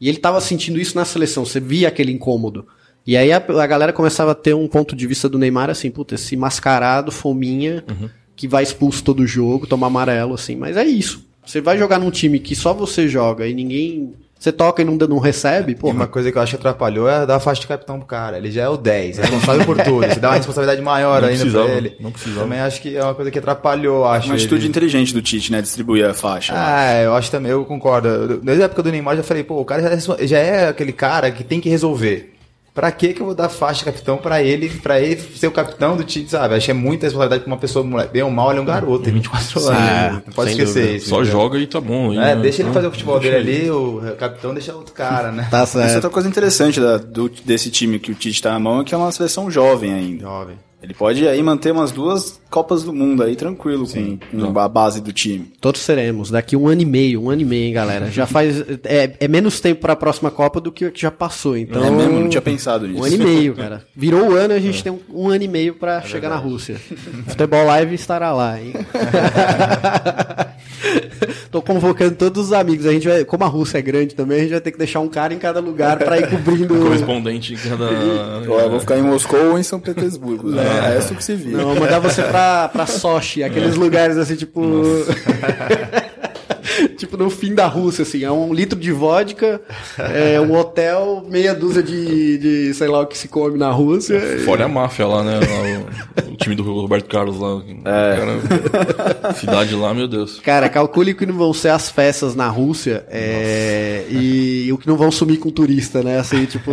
E ele tava sentindo isso na seleção, você via aquele incômodo. E aí a, a galera começava a ter um ponto de vista do Neymar assim, puta, esse mascarado, fominha, que vai expulso todo jogo, toma amarelo, assim. Mas é isso. Você vai jogar num time que só você joga e ninguém. Você toca e não, não recebe, pô. uma coisa que eu acho que atrapalhou é dar a faixa de capitão pro cara. Ele já é o 10, é responsável por tudo. Você dá uma responsabilidade maior Não ainda pra ele. não precisava. Também acho que é uma coisa que atrapalhou, acho. Uma atitude ele. inteligente do Tite, né? Distribuir a faixa. Ah, eu acho também, eu concordo. Desde a época do Neymar eu já falei, pô, o cara já é, já é aquele cara que tem que resolver. Pra que que eu vou dar faixa de capitão pra ele, pra ele ser o capitão do time, sabe? Acho que é muita responsabilidade pra uma pessoa. Bem ou mal, ele é um garoto, tem 24 anos. É, não pode esquecer dúvida. isso. Só entendeu? joga e tá bom. aí, É, né? deixa ele fazer o futebol dele ele. ali, o capitão deixa outro cara, né? Tá Essa é certo. outra coisa interessante da- do- desse time que o Tite tá na mão é que é uma seleção jovem ainda. Jovem. Ele pode aí manter umas duas Copas do Mundo aí tranquilo com, com a base do time. Todos seremos. Daqui um ano e meio, um ano e meio, hein, galera. Já faz. É, é menos tempo pra próxima Copa do que o que já passou. Então. é mesmo? Não tinha pensado nisso. Um ano e meio, cara. Virou o ano e a gente tem um, um ano e meio pra chegar na Rússia. Futebol Live estará lá, hein? Tô convocando todos os amigos. A gente vai, como a Rússia é grande também, a gente vai ter que deixar um cara em cada lugar pra ir cobrindo. Correspondente em cada. Ó, eu vou ficar em Moscou ou em São Petersburgo. né? É isso que se vira. Não, vou mandar você pra, pra Sochi, aqueles lugares assim, tipo. tipo no fim da Rússia, assim. É um litro de vodka, é um hotel, meia dúzia de, de sei lá o que se come na Rússia. Fora a máfia lá, né? Lá, o, o time do Roberto Carlos lá. É. cidade lá, meu Deus. Cara, calcule que não vão ser as festas na Rússia é, e o que não vão sumir com turista, né? Assim, tipo.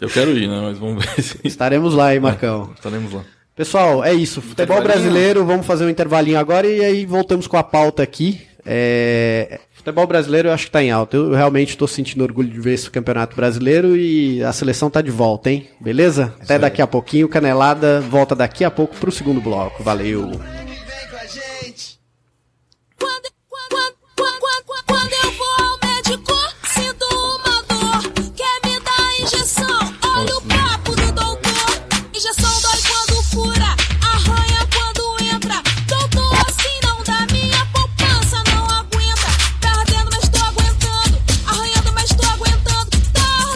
Eu quero ir, né? Mas vamos ver se Estaremos lá, hein, Marcão? estaremos lá. Pessoal, é isso. Futebol brasileiro, vamos fazer um intervalinho agora e aí voltamos com a pauta aqui. É, Futebol brasileiro eu acho que tá em alta. Eu realmente tô sentindo orgulho de ver esse campeonato brasileiro e a seleção tá de volta, hein? Beleza? Até daqui a pouquinho. Canelada volta daqui a pouco pro segundo bloco. Valeu.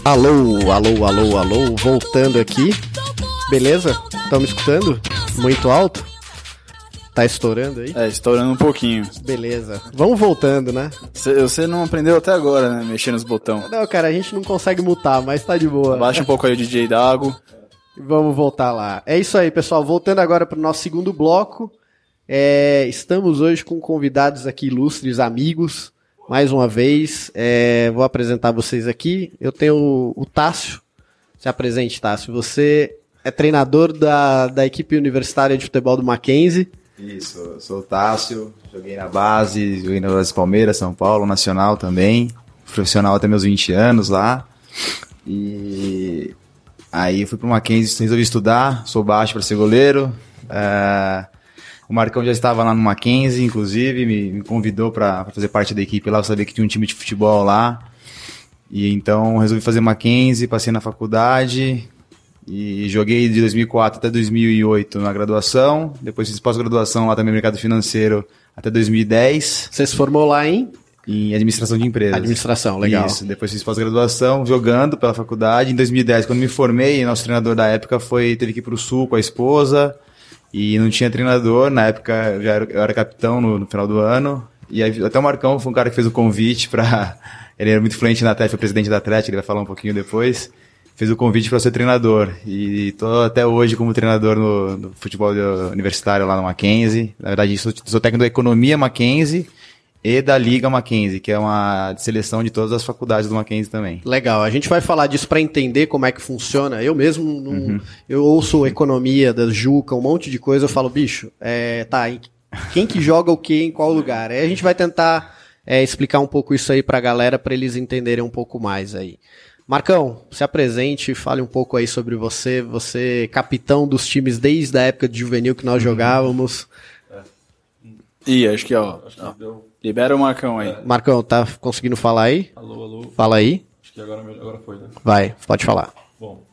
Alô, alô, alô, alô, voltando aqui. Beleza? Estão me escutando? Muito alto? Tá estourando aí? É, estourando um pouquinho. Beleza. Vamos voltando, né? Cê- Você não aprendeu até agora, né? Mexer nos botões. Não, cara, a gente não consegue mutar, mas tá de boa. Abaixa um pouco aí o DJ Dago. Vamos voltar lá. É isso aí, pessoal. Voltando agora para o nosso segundo bloco. É, estamos hoje com convidados aqui ilustres, amigos. Mais uma vez, é, vou apresentar vocês aqui. Eu tenho o, o Tássio. Se apresente, Tássio. Você é treinador da, da equipe universitária de futebol do Mackenzie. Isso, sou o Tássio, joguei na base, joguei na base Palmeiras, São Paulo, Nacional também, profissional até meus 20 anos lá. E aí fui pro Mackenzie, resolvi estudar, sou baixo para ser goleiro. É, o Marcão já estava lá no Mackenzie, inclusive, me, me convidou para fazer parte da equipe lá, eu sabia que tinha um time de futebol lá. E então resolvi fazer Mackenzie, passei na faculdade, e joguei de 2004 até 2008 na graduação. Depois fiz pós-graduação lá também no mercado financeiro até 2010 Você se formou lá em em administração de empresas. administração, legal. Isso. Depois fiz pós-graduação jogando pela faculdade. Em 2010, quando me formei, nosso treinador da época foi teve que ir para o sul com a esposa e não tinha treinador. Na época eu, já era, eu era capitão no, no final do ano. E aí, até o Marcão foi um cara que fez o convite para ele era muito influente na Atlético, foi presidente da Atlético, ele vai falar um pouquinho depois. Fez o convite para ser treinador. E tô até hoje como treinador no, no futebol universitário lá no Mackenzie. Na verdade, sou, sou técnico da Economia Mackenzie e da Liga Mackenzie, que é uma seleção de todas as faculdades do Mackenzie também. Legal, a gente vai falar disso para entender como é que funciona. Eu mesmo, não- Uhum. eu ouço economia da Juca, um monte de coisa, eu falo, bicho, é, tá, em- quem que joga o que em qual lugar? Aí a gente vai tentar é, explicar um pouco isso aí pra galera, para eles entenderem um pouco mais aí. Marcão, se apresente, fale um pouco aí sobre você. Você é capitão dos times desde a época de juvenil que Uhum. nós jogávamos. Ih, acho que, ó. ó, libera o Marcão aí. Marcão, tá conseguindo falar aí? Alô, alô. Fala aí. Acho que agora, agora foi, né? Vai, pode falar. Bom.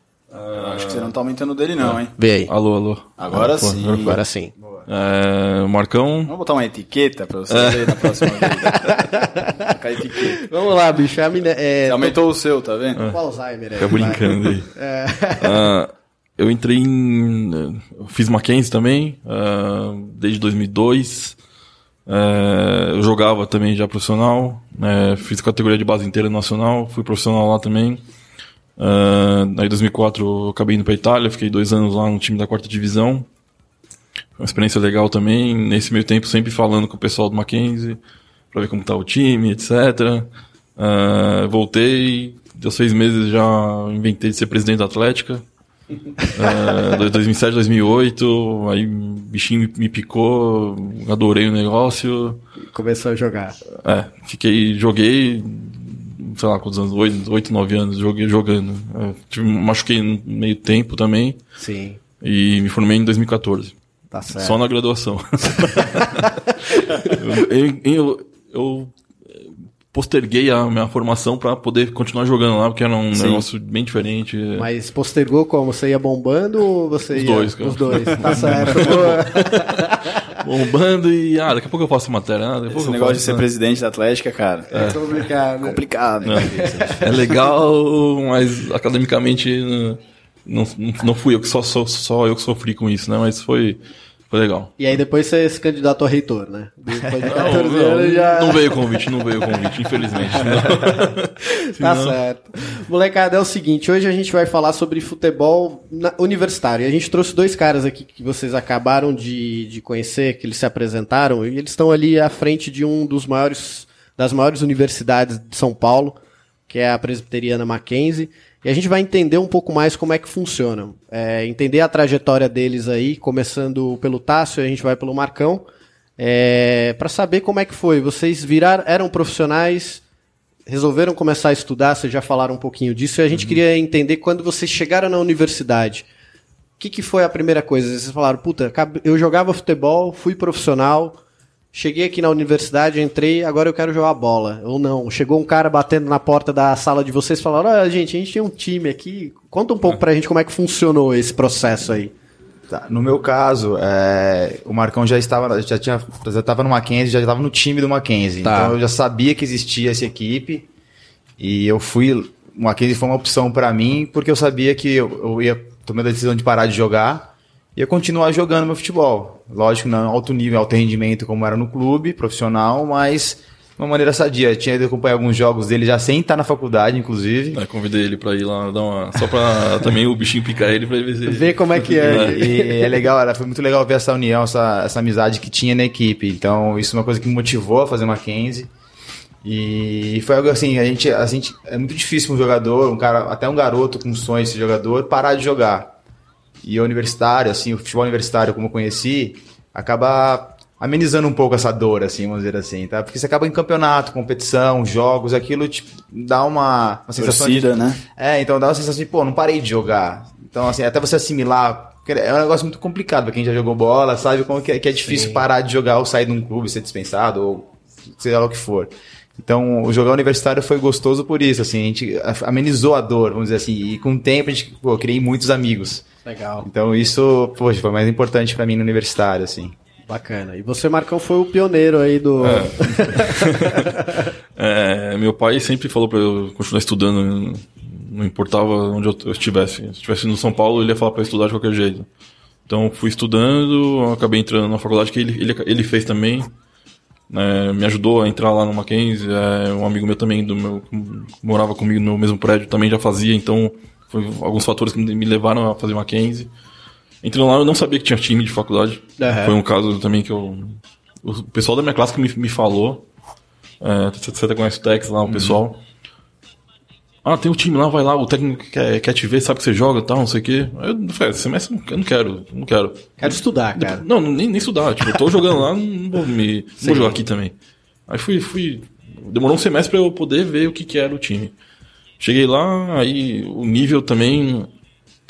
Acho que você não tá aumentando o dele, não, hein? Vê aí. Alô, alô. Agora Ah, sim. agora sim. É, o Marcão. Vamos botar uma etiqueta pra você ler na próxima vez. Etiqueta. Vamos lá, bicho. É a mine- é, Você aumentou o seu, tá vendo? tô com Alzheimer aí. Fica brincando aí. Ah, eu entrei em. eu Fiz Mackenzie também, ah, desde 2002. Ah, eu jogava também já profissional. né, fiz categoria de base inteira nacional. Fui profissional lá também. Ah, aí em 2004 eu acabei indo pra Itália. Fiquei dois anos lá no time da quarta divisão. Foi uma experiência legal também. Nesse meio tempo, sempre falando com o pessoal do Mackenzie, pra ver como tá o time, etc. Ah, voltei, deu seis meses já inventei de ser presidente da Atlética. Ah, 2007, 2008, aí o bichinho me- picou, adorei o negócio. Começou a jogar. É, fiquei, joguei, sei lá, quantos anos, 8, 8 9 anos, joguei jogando. Tive, machuquei no meio tempo também Sim, e me formei em 2014. tá certo. Só na graduação. eu- eu- eu posterguei a minha formação pra poder continuar jogando lá, porque era um Sim. negócio bem diferente. Mas postergou como? Você ia bombando ou você Os ia... dois, cara. Os dois, tá certo. Bombando e. Ah, daqui a pouco eu faço matéria. Ah, Esse negócio de faço, ser né? presidente da Atlética, cara, é Tô brincando. complicado. É legal, mas academicamente não, não, não fui eu que só, só, só eu que sofri com isso, né? Mas foi, foi legal. E aí depois você se candidatou a reitor, né? Depois de 14 Não, não, anos já... não veio o convite, não veio o convite, infelizmente. Tá certo. Molecada, é o seguinte, hoje a gente vai falar sobre futebol universitário. E a gente trouxe dois caras aqui que vocês acabaram de, de conhecer, que eles se apresentaram, e eles estão ali à frente de um dos maiores, das maiores universidades de São Paulo, que é a Presbiteriana Mackenzie. E a gente vai entender um pouco mais como é que funciona. É, entender a trajetória deles aí, começando pelo Tássio, a gente vai pelo Marcão. É, para saber como é que foi. Vocês viraram, eram profissionais, resolveram começar a estudar, vocês já falaram um pouquinho disso, e a gente queria entender quando vocês chegaram na universidade. O que, que foi a primeira coisa? Vocês falaram, puta, eu jogava futebol, fui profissional, cheguei aqui na universidade, entrei, agora eu quero jogar bola. Ou não, chegou um cara batendo na porta da sala de vocês e falaram, olha, gente, a gente tem um time aqui, conta um pouco pra gente como é que funcionou esse processo aí. Tá, No meu caso, é, o Marcão já estava, já tinha, já estava no Mackenzie, já estava no time do Mackenzie. Tá. Então eu já sabia que existia essa equipe e eu fui o Mackenzie foi uma opção pra mim, porque eu sabia que eu, eu ia tomar a decisão de parar de jogar ia continuar jogando meu futebol. Lógico, não alto nível, alto rendimento como era no clube, profissional, mas de uma maneira sadia. Eu tinha ido acompanhar alguns jogos dele já sem estar na faculdade, inclusive. Aí convidei ele pra ir lá dar uma. Só pra também o bichinho picar ele ele ver se. Ver como é que é. E é legal, era, foi muito legal ver essa união, essa, essa amizade que tinha na equipe. Então, isso é uma coisa que me motivou a fazer Mackenzie. E foi algo assim, a gente, a gente é muito difícil um jogador, um cara, até um garoto com sonho de ser jogador, parar de jogar. E o universitário, assim, o futebol universitário, como eu conheci, acaba amenizando um pouco essa dor, assim, vamos dizer assim, tá? Porque você acaba em campeonato, competição, jogos, aquilo tipo, dá uma, uma sensação Torcida, de, né? É, então dá uma sensação de, pô, não parei de jogar. Então, assim, até você assimilar. É um negócio muito complicado pra quem já jogou bola, sabe como que é, que é difícil parar de jogar ou sair de um clube, ser dispensado, ou seja lá o que for. Então, o jogar universitário foi gostoso por isso, assim, a gente amenizou a dor, vamos dizer assim, e com o tempo a gente, pô, eu criei muitos amigos. Legal, Então, isso, poxa, foi mais importante pra mim no universitário, assim. bacana. E você, Marcão, foi o pioneiro aí do. É, meu pai sempre falou pra eu continuar estudando, não importava onde eu eu estivesse. Se estivesse no São Paulo, ele ia falar pra eu estudar de qualquer jeito. Então fui estudando, acabei entrando na faculdade que ele, ele, ele fez também. Né, me ajudou a entrar lá no Mackenzie. É, um amigo meu também, do meu, morava comigo no mesmo prédio, também já fazia. Então foi alguns fatores que me levaram a fazer Mackenzie. Entrei lá, eu não sabia que tinha time de faculdade. Aham. Foi um caso também que eu. O pessoal da minha classe que me, me falou. É, você até conhece o Tex lá, o pessoal. Ah, tem um time lá, vai lá, o técnico quer, quer te ver, sabe que você joga e tal, não sei o quê. Aí Eu falei, semestre eu não quero, não quero. Quero estudar, cara. Não, nem, nem estudar. Tipo, eu tô jogando lá, não vou me. Não vou jogar aqui também. Aí fui, fui. Demorou um semestre pra eu poder ver o que, que era o time. Cheguei lá, aí o nível também.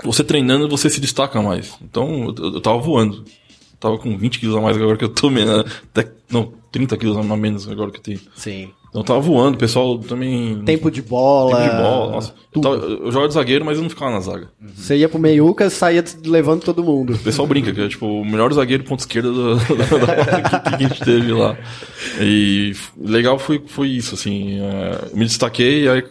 Você treinando, você se destaca mais. Então, eu, eu tava voando. Tava com 20 quilos a mais agora que eu tô menos. Até, não, 30 quilos a menos agora que eu tenho. Sim. Então tava voando, o pessoal também. Tempo de bola. Tempo de bola. Nossa. Eu, tava- eu jogava de zagueiro, mas eu não ficava na zaga. Você ia pro meiuca, saía levando todo mundo. O pessoal brinca, que é tipo o melhor zagueiro ponto esquerda da, da, da equipe que a gente teve lá. E legal foi, foi isso, assim. é, eu me destaquei, aí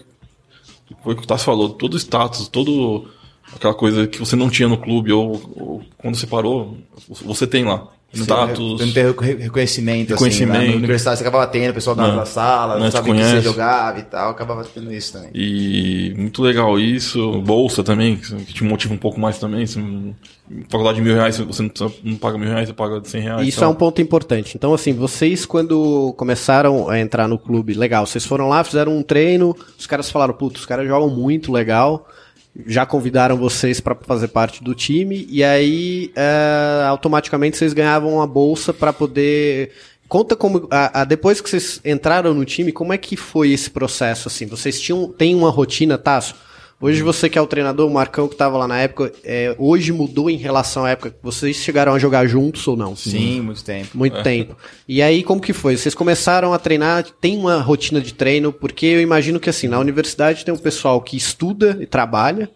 foi o que o Tassi falou, todo o status, todo aquela coisa que você não tinha no clube, ou, ou quando você parou, você tem lá. Status. Você não tem reco- reconhecimento, Reconhecimento. assim. Na universidade você acabava tendo, o pessoal da, Não. sala, Não não sabia que você jogava e tal, acabava tendo isso também. E muito legal isso. Bolsa também, que te motiva um pouco mais também. Se, faculdade de mil reais, você não, precisa- não paga mil reais, você paga cem reais. Isso então. é um ponto importante. Então, assim, vocês quando começaram a entrar no clube, legal, vocês foram lá, fizeram um treino, os caras falaram, putz, os caras jogam muito legal, já convidaram vocês pra fazer parte do time, e aí é, automaticamente vocês ganhavam uma bolsa pra poder. Conta como. A, a- depois que vocês entraram no time, como é que foi esse processo? assim? Vocês tinham têm uma rotina, Tasso? Hoje você que é o treinador, o Marcão que estava lá na época, é, hoje mudou em relação à época que vocês chegaram a jogar juntos ou não? Sim, muito tempo. Muito tempo. E aí, como que foi? Vocês começaram a treinar, tem uma rotina de treino, porque eu imagino que assim, na universidade tem um pessoal que estuda e trabalha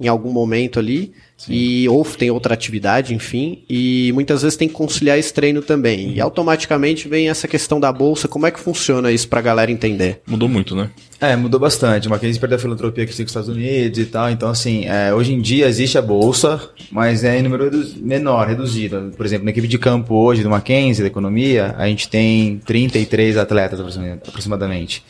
em algum momento ali, e ou tem outra atividade, enfim, e muitas vezes tem que conciliar esse treino também. E automaticamente vem essa questão da bolsa, como é que funciona isso pra galera entender? Mudou muito, né? É, mudou bastante. Uma crise perdeu a filantropia que tem com os Estados Unidos e tal. Então, assim, é, hoje em dia existe a bolsa, mas é em número menor, reduzido. Por exemplo, na equipe de campo hoje do Mackenzie, da economia, a gente tem 33 atletas aproxima- aproximadamente.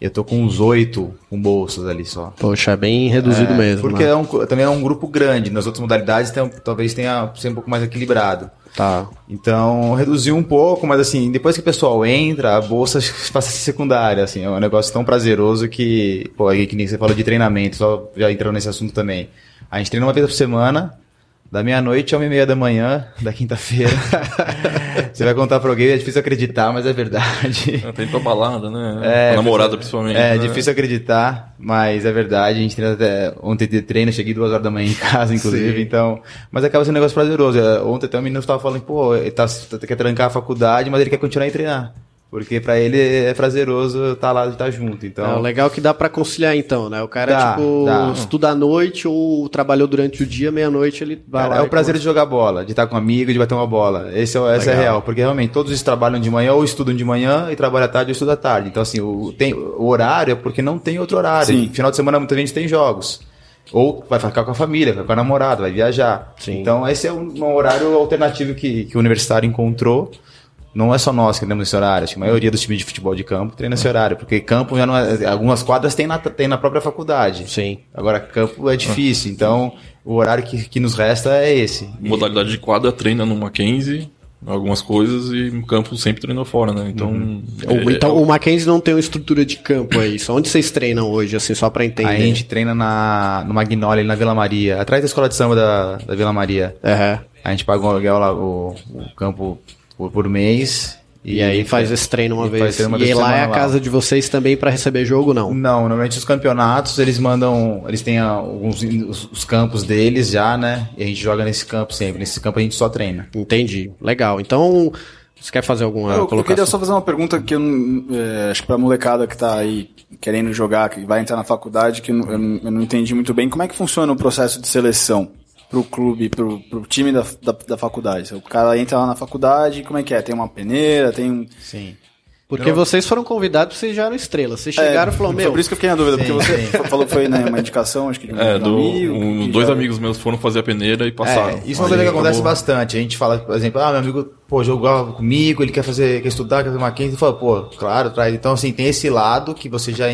Eu tô com uns oito com bolsas ali só. Poxa, é bem reduzido É, mesmo. Porque né? é um, também é um grupo grande. Nas outras modalidades tem- talvez tenha ser um pouco mais equilibrado. Tá. Então, reduziu um pouco, mas assim, depois que o pessoal entra, a bolsa passa a ser secundária, assim, é um negócio tão prazeroso que, pô, aí que nem você falou de treinamento, só já entrou nesse assunto também. A gente treina uma vez por semana, da meia-noite a uma e meia da manhã, da quinta-feira. você vai contar pra alguém, é difícil acreditar, mas é verdade. Até ir pra balada, né? É, a namorada, pois principalmente. É, né? difícil acreditar, mas é verdade. A gente treina até. Ontem de treino, cheguei duas horas da manhã em casa, inclusive, Sim. então. Mas acaba sendo um negócio prazeroso. É, Ontem até um menino estava falando, pô, ele tá, quer trancar a faculdade, mas ele quer continuar a treinar. Porque pra ele é prazeroso estar lá e estar junto. Então, É, o legal é que dá pra conciliar então, né? O cara, Dá, tipo, dá. estuda à noite ou trabalhou durante o dia, meia-noite ele vai Cara, lá. é o prazer de jogar bola, de estar com um amigo, de bater uma bola. Esse é, essa é real, porque realmente todos eles trabalham de manhã ou estudam de manhã e trabalham à tarde ou estudam à tarde. Então, assim, o, tem, o horário é porque não tem outro horário. Sim. Final de semana muita gente tem jogos. Ou vai ficar com a família, vai com a namorada, vai viajar. Sim. Então, esse é um, um horário alternativo que, que o universitário encontrou. Não é só nós que temos esse horário, acho que a maioria dos times de futebol de campo treina esse horário, porque campo já não é, algumas quadras tem na, tem na própria faculdade. Sim. Agora, campo é difícil, então o horário que, que nos resta é esse. Modalidade de quadra treina no Mackenzie, algumas coisas, e o campo sempre treinou fora, né? Então. Ou- é- então é- o Mackenzie não tem uma estrutura de campo aí. Só onde vocês treinam hoje, assim, só pra entender? A gente treina na, no Magnolia, ali na Vila Maria, atrás da escola de samba da, da Vila Maria. Aham. A gente paga o aluguel lá, o, o campo por, por mês. E, aí faz esse treino uma e vez. treino uma e lá é a lá. casa de vocês também pra receber jogo, não? Não, normalmente os campeonatos eles mandam, eles têm ah, alguns os, os campos deles já, né? E a gente joga nesse campo sempre. Nesse campo a gente só treina. Entendi. Legal. Então, você quer fazer alguma Eu, eu colocação? queria só fazer uma pergunta que eu não- é, acho que pra molecada que tá aí querendo jogar, que vai entrar na faculdade, que eu, eu eu não entendi muito bem. Como é que funciona o processo de seleção pro clube, pro, pro time da, da, da faculdade? O cara entra lá na faculdade, como é que é? Tem uma peneira, tem um... Sim. Porque vocês foram convidados, vocês já eram estrelas. Vocês chegaram e falaram, meu, por isso que eu fiquei na dúvida, porque Sim, você sim. falou que foi né, uma indicação, acho que de um, É, do, amigo. um- que dois já- amigos meus foram fazer a peneira e passaram. É, isso é uma coisa que acontece acabou- bastante. A gente fala, por exemplo, ah, meu amigo, pô, jogava comigo, ele quer fazer, quer estudar, quer fazer uma quinta, e fala, pô, claro, traz. Então, assim, tem esse lado que você já.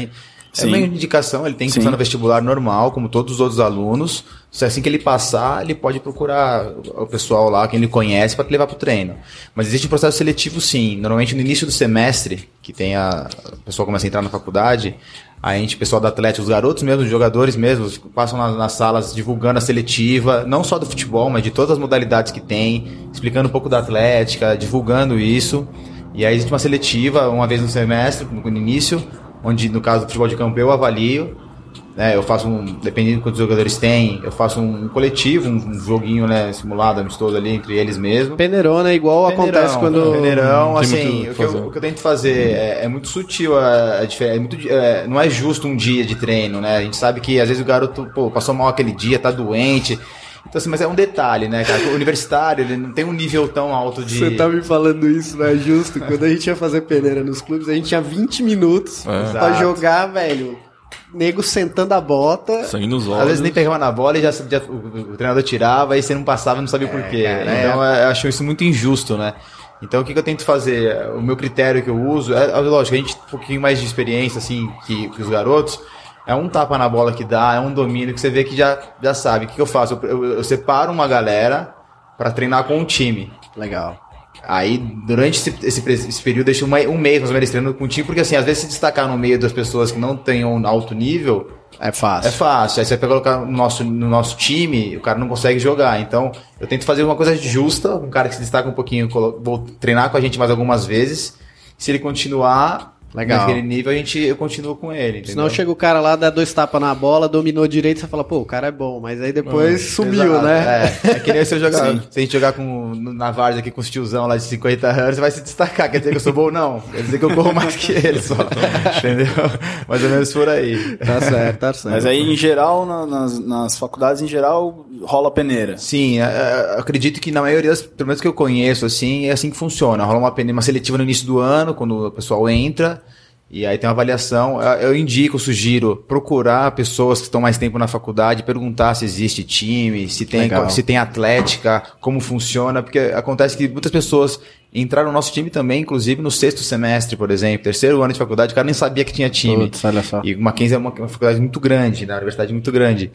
É Sim. uma indicação, ele tem que Sim. passar no vestibular normal, como todos os outros alunos. Se assim que ele passar, ele pode procurar o pessoal lá, quem ele conhece, para levar pro treino. Mas existe um processo seletivo, sim. Normalmente no início do semestre, que tem a. O pessoal começa a entrar na faculdade, a gente, o pessoal da Atlético, os garotos mesmo, os jogadores mesmo, passam na- nas salas divulgando a seletiva, não só do futebol, mas de todas as modalidades que tem, explicando um pouco da Atlética, divulgando isso. E aí existe uma seletiva, uma vez no semestre, no início, onde no caso do futebol de campo eu avalio, né, eu faço um, dependendo de quantos jogadores tem, eu faço um coletivo, um, um joguinho, né, simulado, amistoso ali entre eles mesmo. peneirona é igual acontece quando... Peneirão, Não tem assim, o que eu, o que eu tento fazer é, é muito sutil a, a diferença. É muito, é, não é justo um dia de treino, né? A gente sabe que às vezes o garoto pô, passou mal aquele dia, tá doente. Então, assim, mas é um detalhe, né, cara? O universitário, ele não tem um nível tão alto de. Você tá me falando isso, não é justo? Quando a gente ia fazer peneira nos clubes, a gente tinha 20 minutos É. pra Exato. jogar, velho. Nego sentando a bota. Sangue nos olhos. Às vezes nem pegava na bola e já, já- o, o treinador tirava e você não passava não sabia por quê. cara, é. então eu acho isso muito injusto, né? Então o que, que eu tento fazer? O meu critério que eu uso é, é lógico, a gente tem um pouquinho mais de experiência assim que, que os garotos. É um tapa na bola que dá, é um domínio que você vê que já, já sabe. O que, que eu faço? Eu, eu- eu separo uma galera pra treinar com um time. Legal. Aí, durante esse, esse, esse período, deixo uma, um mês mais ou menos treinando com o time, porque assim, às vezes se destacar no meio das pessoas que não têm um alto nível, É fácil. é fácil. Aí você vai colocar no nosso, no nosso time, o cara não consegue jogar. Então, eu tento fazer uma coisa justa, um cara que se destaca um pouquinho, vou treinar com a gente mais algumas vezes. Se ele continuar Legal. naquele nível, a gente, eu continuo com ele. Entendeu? Senão chega o cara lá, dá dois tapas na bola, dominou direito, você fala, pô, o cara é bom, mas aí depois sumiu, Exato, né? É, é que nem se eu jogar. Se a gente jogar com, na Várzea aqui com os tiozão lá de 50 anos, você vai se destacar. Quer dizer que eu sou bom? Não. Quer dizer que eu corro mais que ele só. Entendeu? Mais ou menos por aí. Tá certo, tá certo. Mas aí, em geral, na- nas, nas faculdades, em geral, rola peneira. Sim, é, é, acredito que na maioria das, pelo menos que eu conheço, assim, é assim que funciona. Rola uma, pene- uma seletiva no início do ano, quando o pessoal entra, e aí tem uma avaliação. Eu, indico, sugiro procurar pessoas que estão mais tempo na faculdade, perguntar se existe time, se tem, Legal. se tem atlética, como funciona, porque acontece que muitas pessoas entraram no nosso time também, inclusive no sexto semestre, por exemplo, terceiro ano de faculdade, o cara nem sabia que tinha time. Putz, olha só. E Mackenzie é uma, uma faculdade muito grande, né? uma universidade muito grande.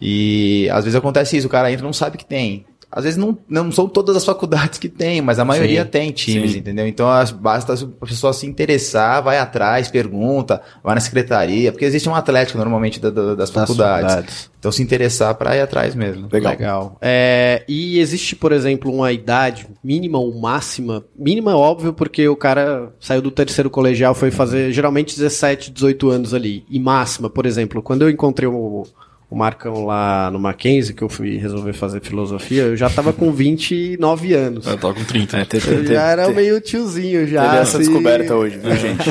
E às vezes acontece isso, o cara entra e não sabe que tem. Às vezes não, não são todas as faculdades que tem, mas a maioria Sim, tem times, sim. entendeu? Então as- basta a pessoa se interessar, vai atrás, pergunta, vai na secretaria, porque existe um atlético normalmente da- da- das faculdades. faculdades. Então se interessar para ir atrás mesmo. Legal. É, e existe, por exemplo, uma idade mínima ou máxima? Mínima é óbvio, porque o cara saiu do terceiro colegial, foi fazer geralmente 17, 18 anos ali. E máxima, por exemplo, quando eu encontrei o, o Marcão lá no Mackenzie, que eu fui resolver fazer filosofia, eu já tava com 29 anos. Eu tava com 30. É, Eu já era meio tiozinho já. teve essa assim. descoberta hoje, viu, gente?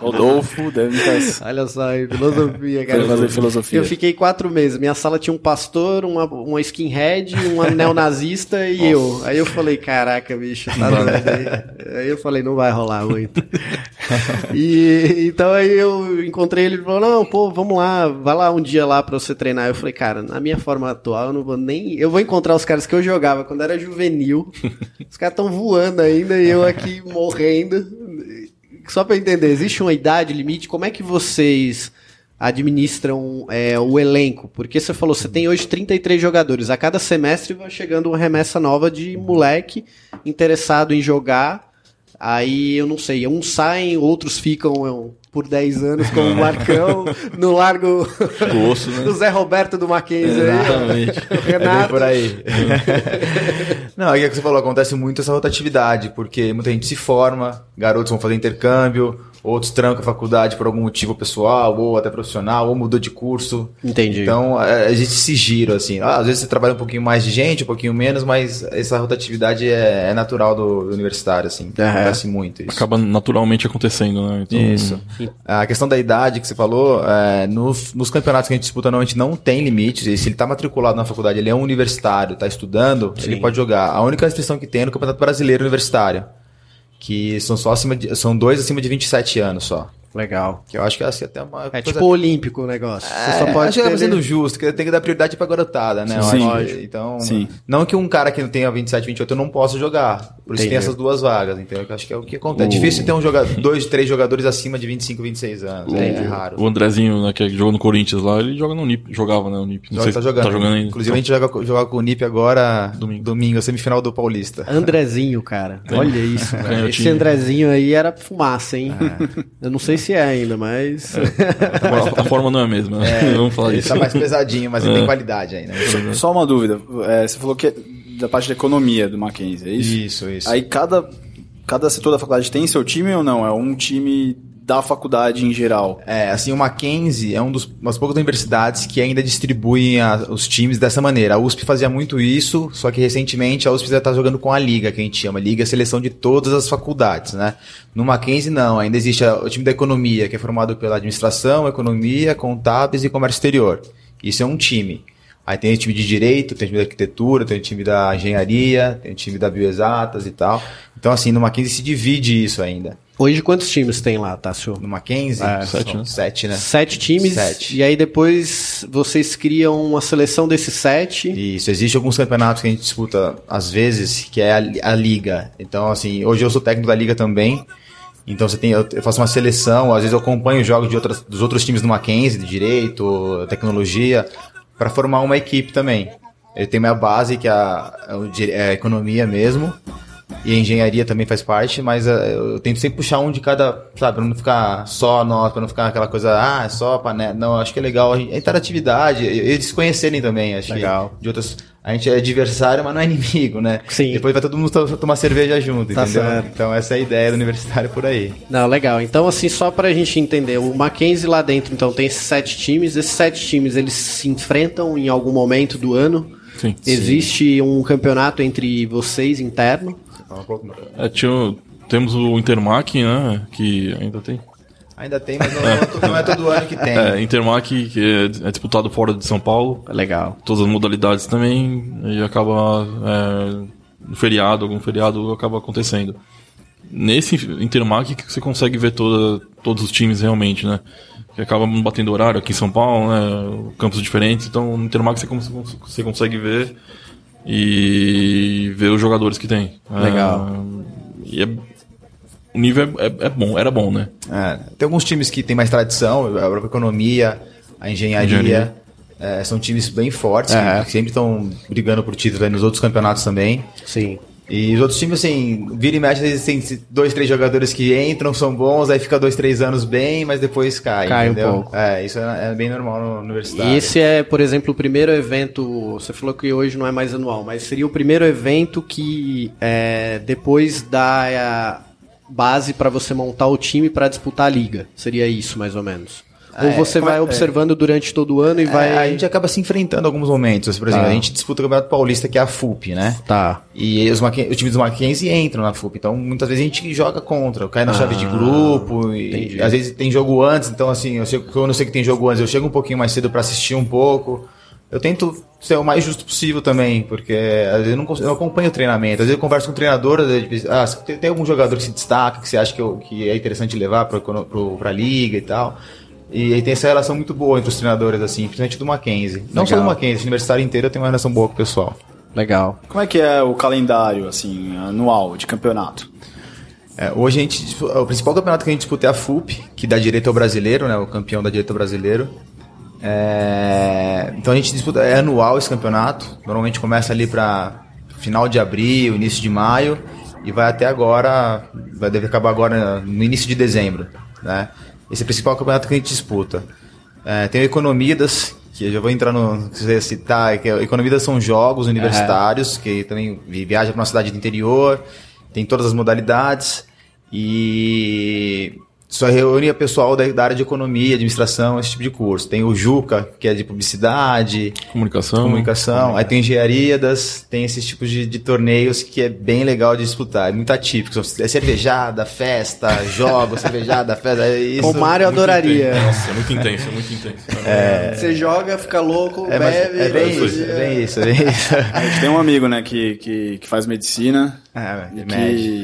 Rodolfo deve estar... Olha só, aí, filosofia, cara. Fazer filosofia. Eu fiquei quatro meses. Minha sala tinha um pastor, uma, uma skinhead, um neonazista e eu. Aí eu falei, caraca, bicho, tá doido aí. Aí eu falei, não vai rolar muito. e então aí eu encontrei ele e falou, não, pô, vamos lá, vai lá um dia lá pra você treinar. Eu falei, cara, na minha forma atual eu não vou nem. Eu vou encontrar os caras que eu jogava quando era juvenil. os caras tão voando ainda e eu aqui morrendo. Só pra eu entender, existe uma idade limite? Como é que vocês administram é, o elenco? Porque você falou, você tem hoje 33 jogadores. A cada semestre vai chegando uma remessa nova de moleque interessado em jogar. Aí eu não sei, uns saem, outros ficam eu, por 10 anos como o Marcão, no largo O osso, né? o Zé Roberto do Mackenzie aí. Exatamente. O É bem Renato. por aí. Não, é o que você falou, acontece muito essa rotatividade, porque muita gente se forma, garotos vão fazer intercâmbio, outros trancam a faculdade por algum motivo pessoal, ou até profissional, ou mudou de curso. Entendi. Então, é, a gente se gira, assim. Ah, às vezes você trabalha um pouquinho mais de gente, um pouquinho menos, mas essa rotatividade é, é natural do, do universitário, assim. Aham. Acontece muito isso. Acaba naturalmente acontecendo, né? Então, Isso. A questão da idade que você falou, é, nos, nos campeonatos que a gente disputa, normalmente não tem limites. E se ele está matriculado na faculdade, ele é um universitário, está estudando, ele pode jogar. A única restrição que tem é no Campeonato Brasileiro Universitário, que são só acima de, são dois acima de 27 anos só. Legal. Que eu acho que é assim, até uma É coisa- tipo olímpico o negócio. Você é, só pode acho que tá ter- fazendo justo, que tem que dar prioridade pra garotada, né? Eu Sim. acho. Então, Sim. não que um cara que não tenha 27, 28 não possa jogar. Por isso Entendi. tem essas duas vagas, então eu acho que é o que acontece. É difícil ter um jogador, dois, três jogadores acima de 25, 26 anos. É, é raro. O Andrezinho, né, que jogou no Corinthians lá, ele joga no NIP, jogava né, no NIP. Não Joga, sei tá jogando. Tá jogando ainda. Inclusive, a gente joga, joga com o NIP agora, Domingo. domingo, semifinal do Paulista. Andrezinho, cara. Olha isso, cara. Esse. Andrezinho aí era fumaça, hein? Eu não sei se é ainda, mas. a, a forma não é a mesma, né? Vamos falar Ele isso. tá mais pesadinho, mas ele tem qualidade ainda. Só uma dúvida. é, você falou que é da parte da economia do Mackenzie, é isso? Isso, isso. Aí cada, cada setor da faculdade tem seu time ou não? É um time da faculdade em geral? É, assim, o Mackenzie é um dos, umas poucas universidades que ainda distribuem a- os times dessa maneira. A USP fazia muito isso, só que recentemente a USP já está jogando com a Liga, que a gente chama. Liga seleção de todas as faculdades, né? No Mackenzie, não. Ainda existe a- o time da economia, que é formado pela administração, economia, contábeis e comércio exterior. Isso é um time. Aí tem o time de direito, tem o time da arquitetura, tem o time da engenharia, tem o time da bioexatas e tal. Então, assim, no Mackenzie se divide isso ainda. Hoje quantos times tem lá, Tássio? No Mackenzie, É, sete, né? sete, né? Sete times. Sete. E aí depois vocês criam uma seleção desses sete. Isso, existe alguns campeonatos que a gente disputa às vezes, que é a, a liga. Então, assim, hoje eu sou técnico da liga também. Então você tem, eu eu faço uma seleção, às vezes eu acompanho jogos de outras, dos outros times do Mackenzie, de direito, tecnologia, para formar uma equipe também. Eu tenho minha base, que é a, é é a economia mesmo, e a engenharia também faz parte, mas eh, eu tento sempre puxar um de cada, sabe, pra não ficar só nós, pra não ficar aquela coisa, ah, é só panela. Não, acho que é legal a interatividade, e eles se conhecerem também, acho Legal. que de outras. A gente é adversário, mas não é inimigo, né? Sim. Depois vai todo mundo to- tomar cerveja junto, Tá entendeu? certo. Então essa é a ideia do universitário por aí. Não, legal. Então, assim, só pra gente entender, o Mackenzie lá dentro, então, tem esses sete times. Esses sete times, eles se enfrentam em algum momento do ano. Sim. Existe um campeonato entre vocês interno. É, tinha, temos o Intermac, né? Que ainda tem. Ainda tem, mas não, é to- não é todo ano que tem. É, Intermac, que é, é disputado fora de São Paulo. Legal. Todas as modalidades também. E acaba. É, no feriado, algum feriado acaba acontecendo. Nesse Intermac que você consegue ver toda, todos os times realmente, né? Que acaba batendo horário aqui em São Paulo, né? Campos diferentes. Então no Intermac você, cons- você consegue ver e ver os jogadores que tem. Legal. É, e é, o nível é, é- é bom, era bom, né? É, tem alguns times que têm mais tradição, a própria economia, a engenharia. Engenharia. é, são times bem fortes, É. que sempre estão brigando por título aí nos outros campeonatos também. Sim. E os outros times, assim, vira e mexe, eles têm dois, três jogadores que entram, são bons, aí fica dois, três anos bem, mas depois cai. Cai um entendeu? pouco. É, isso é, é bem normal no universitário. E esse é, por exemplo, o primeiro evento. Você falou que hoje não é mais anual, mas seria o primeiro evento que é, depois dá a base para você montar o time para disputar a liga. Seria isso, mais ou menos. Ou você vai observando durante todo o ano e vai. É, a gente acaba se enfrentando em alguns momentos. Por exemplo, Tá. a gente disputa o Campeonato Paulista, que é a FUP, né? Tá. E os, os times do Mackenzie entram na FUP. Então, muitas vezes a gente joga contra. Cai na chave de grupo. E, às vezes tem jogo antes. Então, assim, eu eu sei que tem jogo antes, eu chego um pouquinho mais cedo pra assistir um pouco. Eu tento ser o mais justo possível também, porque às vezes eu não, consigo- eu acompanho o treinamento. Às vezes eu converso com o treinador, às vezes, ah, se tem, tem algum jogador que se destaca, que você acha que, eu- que é interessante levar para a liga e tal. E aí tem essa relação muito boa entre os treinadores, assim, principalmente do Mackenzie. Não só do Legal. Mackenzie, o universitário inteiro eu tenho uma relação boa com o pessoal. Legal. Como é que é o calendário, assim, anual de campeonato? É, hoje a gente, o principal campeonato que a gente disputa é a FUP, que dá direito ao brasileiro, né? O campeão dá direito ao brasileiro. É, então a gente disputa, é anual esse campeonato. Normalmente começa ali para final de abril, início de maio e vai até agora, vai deve acabar agora no início de dezembro, né? Esse é o principal campeonato que a gente disputa. É, tem o Economidas, que eu já vou entrar no ia citar, que é, Economidas são jogos universitários, que também vi- viaja para uma cidade do interior, tem todas as modalidades e só reúne a pessoal da, da área de economia, administração, esse tipo de curso. Tem o Juca, que é de publicidade, Comunicação. comunicação, aí tem engenharia das, tem esses tipos de, de torneios que é bem legal de disputar, é muito atípico, é cervejada, festa, jogos, cervejada, festa, é isso. O Mário adoraria. intenso. Nossa, é muito intenso, é muito intenso. Você joga, fica louco, É, bebe. é bem isso, é bem isso, é bem isso. A gente tem um amigo, né, que, que, que faz medicina, É, e que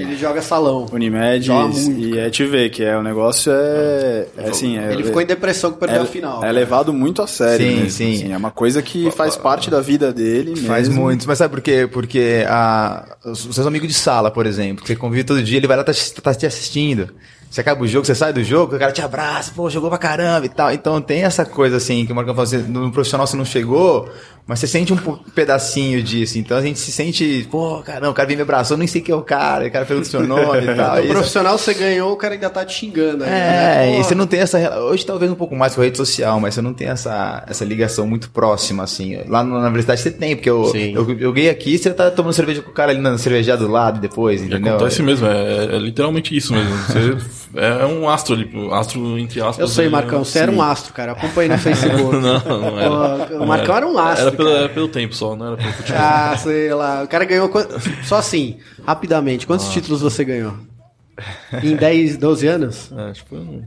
Ele joga salão. Unimed, Joga muito, e é te ver que é o negócio é, é assim, é, Ele ficou em depressão que perdeu é, a final. é levado muito a sério Sim, mesmo, sim. assim, é uma coisa que faz parte da vida dele mesmo. Faz muito, mas sabe por quê? Porque a, os os seus amigos de sala, por exemplo, que você convive todo dia, ele vai lá tá, tá te assistindo. Você acaba o jogo, você sai do jogo, o cara te abraça, pô, jogou pra caramba e tal. Então tem essa coisa assim, que o Marcão falou assim, no profissional você não chegou, mas você sente um pedacinho disso. Então a gente se sente, pô, caramba, o cara vem me abraçou, eu nem sei quem é o cara, o cara pergunta o seu nome e tal. No E isso- profissional você ganhou, o cara ainda tá te xingando. ainda, é, né? e você não tem essa. Hoje talvez um pouco mais com a rede social, mas você não tem essa, essa ligação muito próxima, assim. Lá na universidade você tem, porque eu, Sim. eu, eu joguei aqui você tá tomando cerveja com o cara ali na cervejaria do lado depois, E entendeu? acontece mesmo, é, é literalmente isso mesmo. Você é um astro ali, astro entre aspas. Eu sei, ali, Marcão, você era um astro, cara. Acompanhei no Facebook. Não, não era. O Marcão era um astro. Era pelo, era pelo tempo só, não era pelo futebol. Ah, sei lá. O cara ganhou. Só assim, rapidamente. Ah. Quantos títulos você ganhou? Em 10, 12 anos? É, acho que foi uns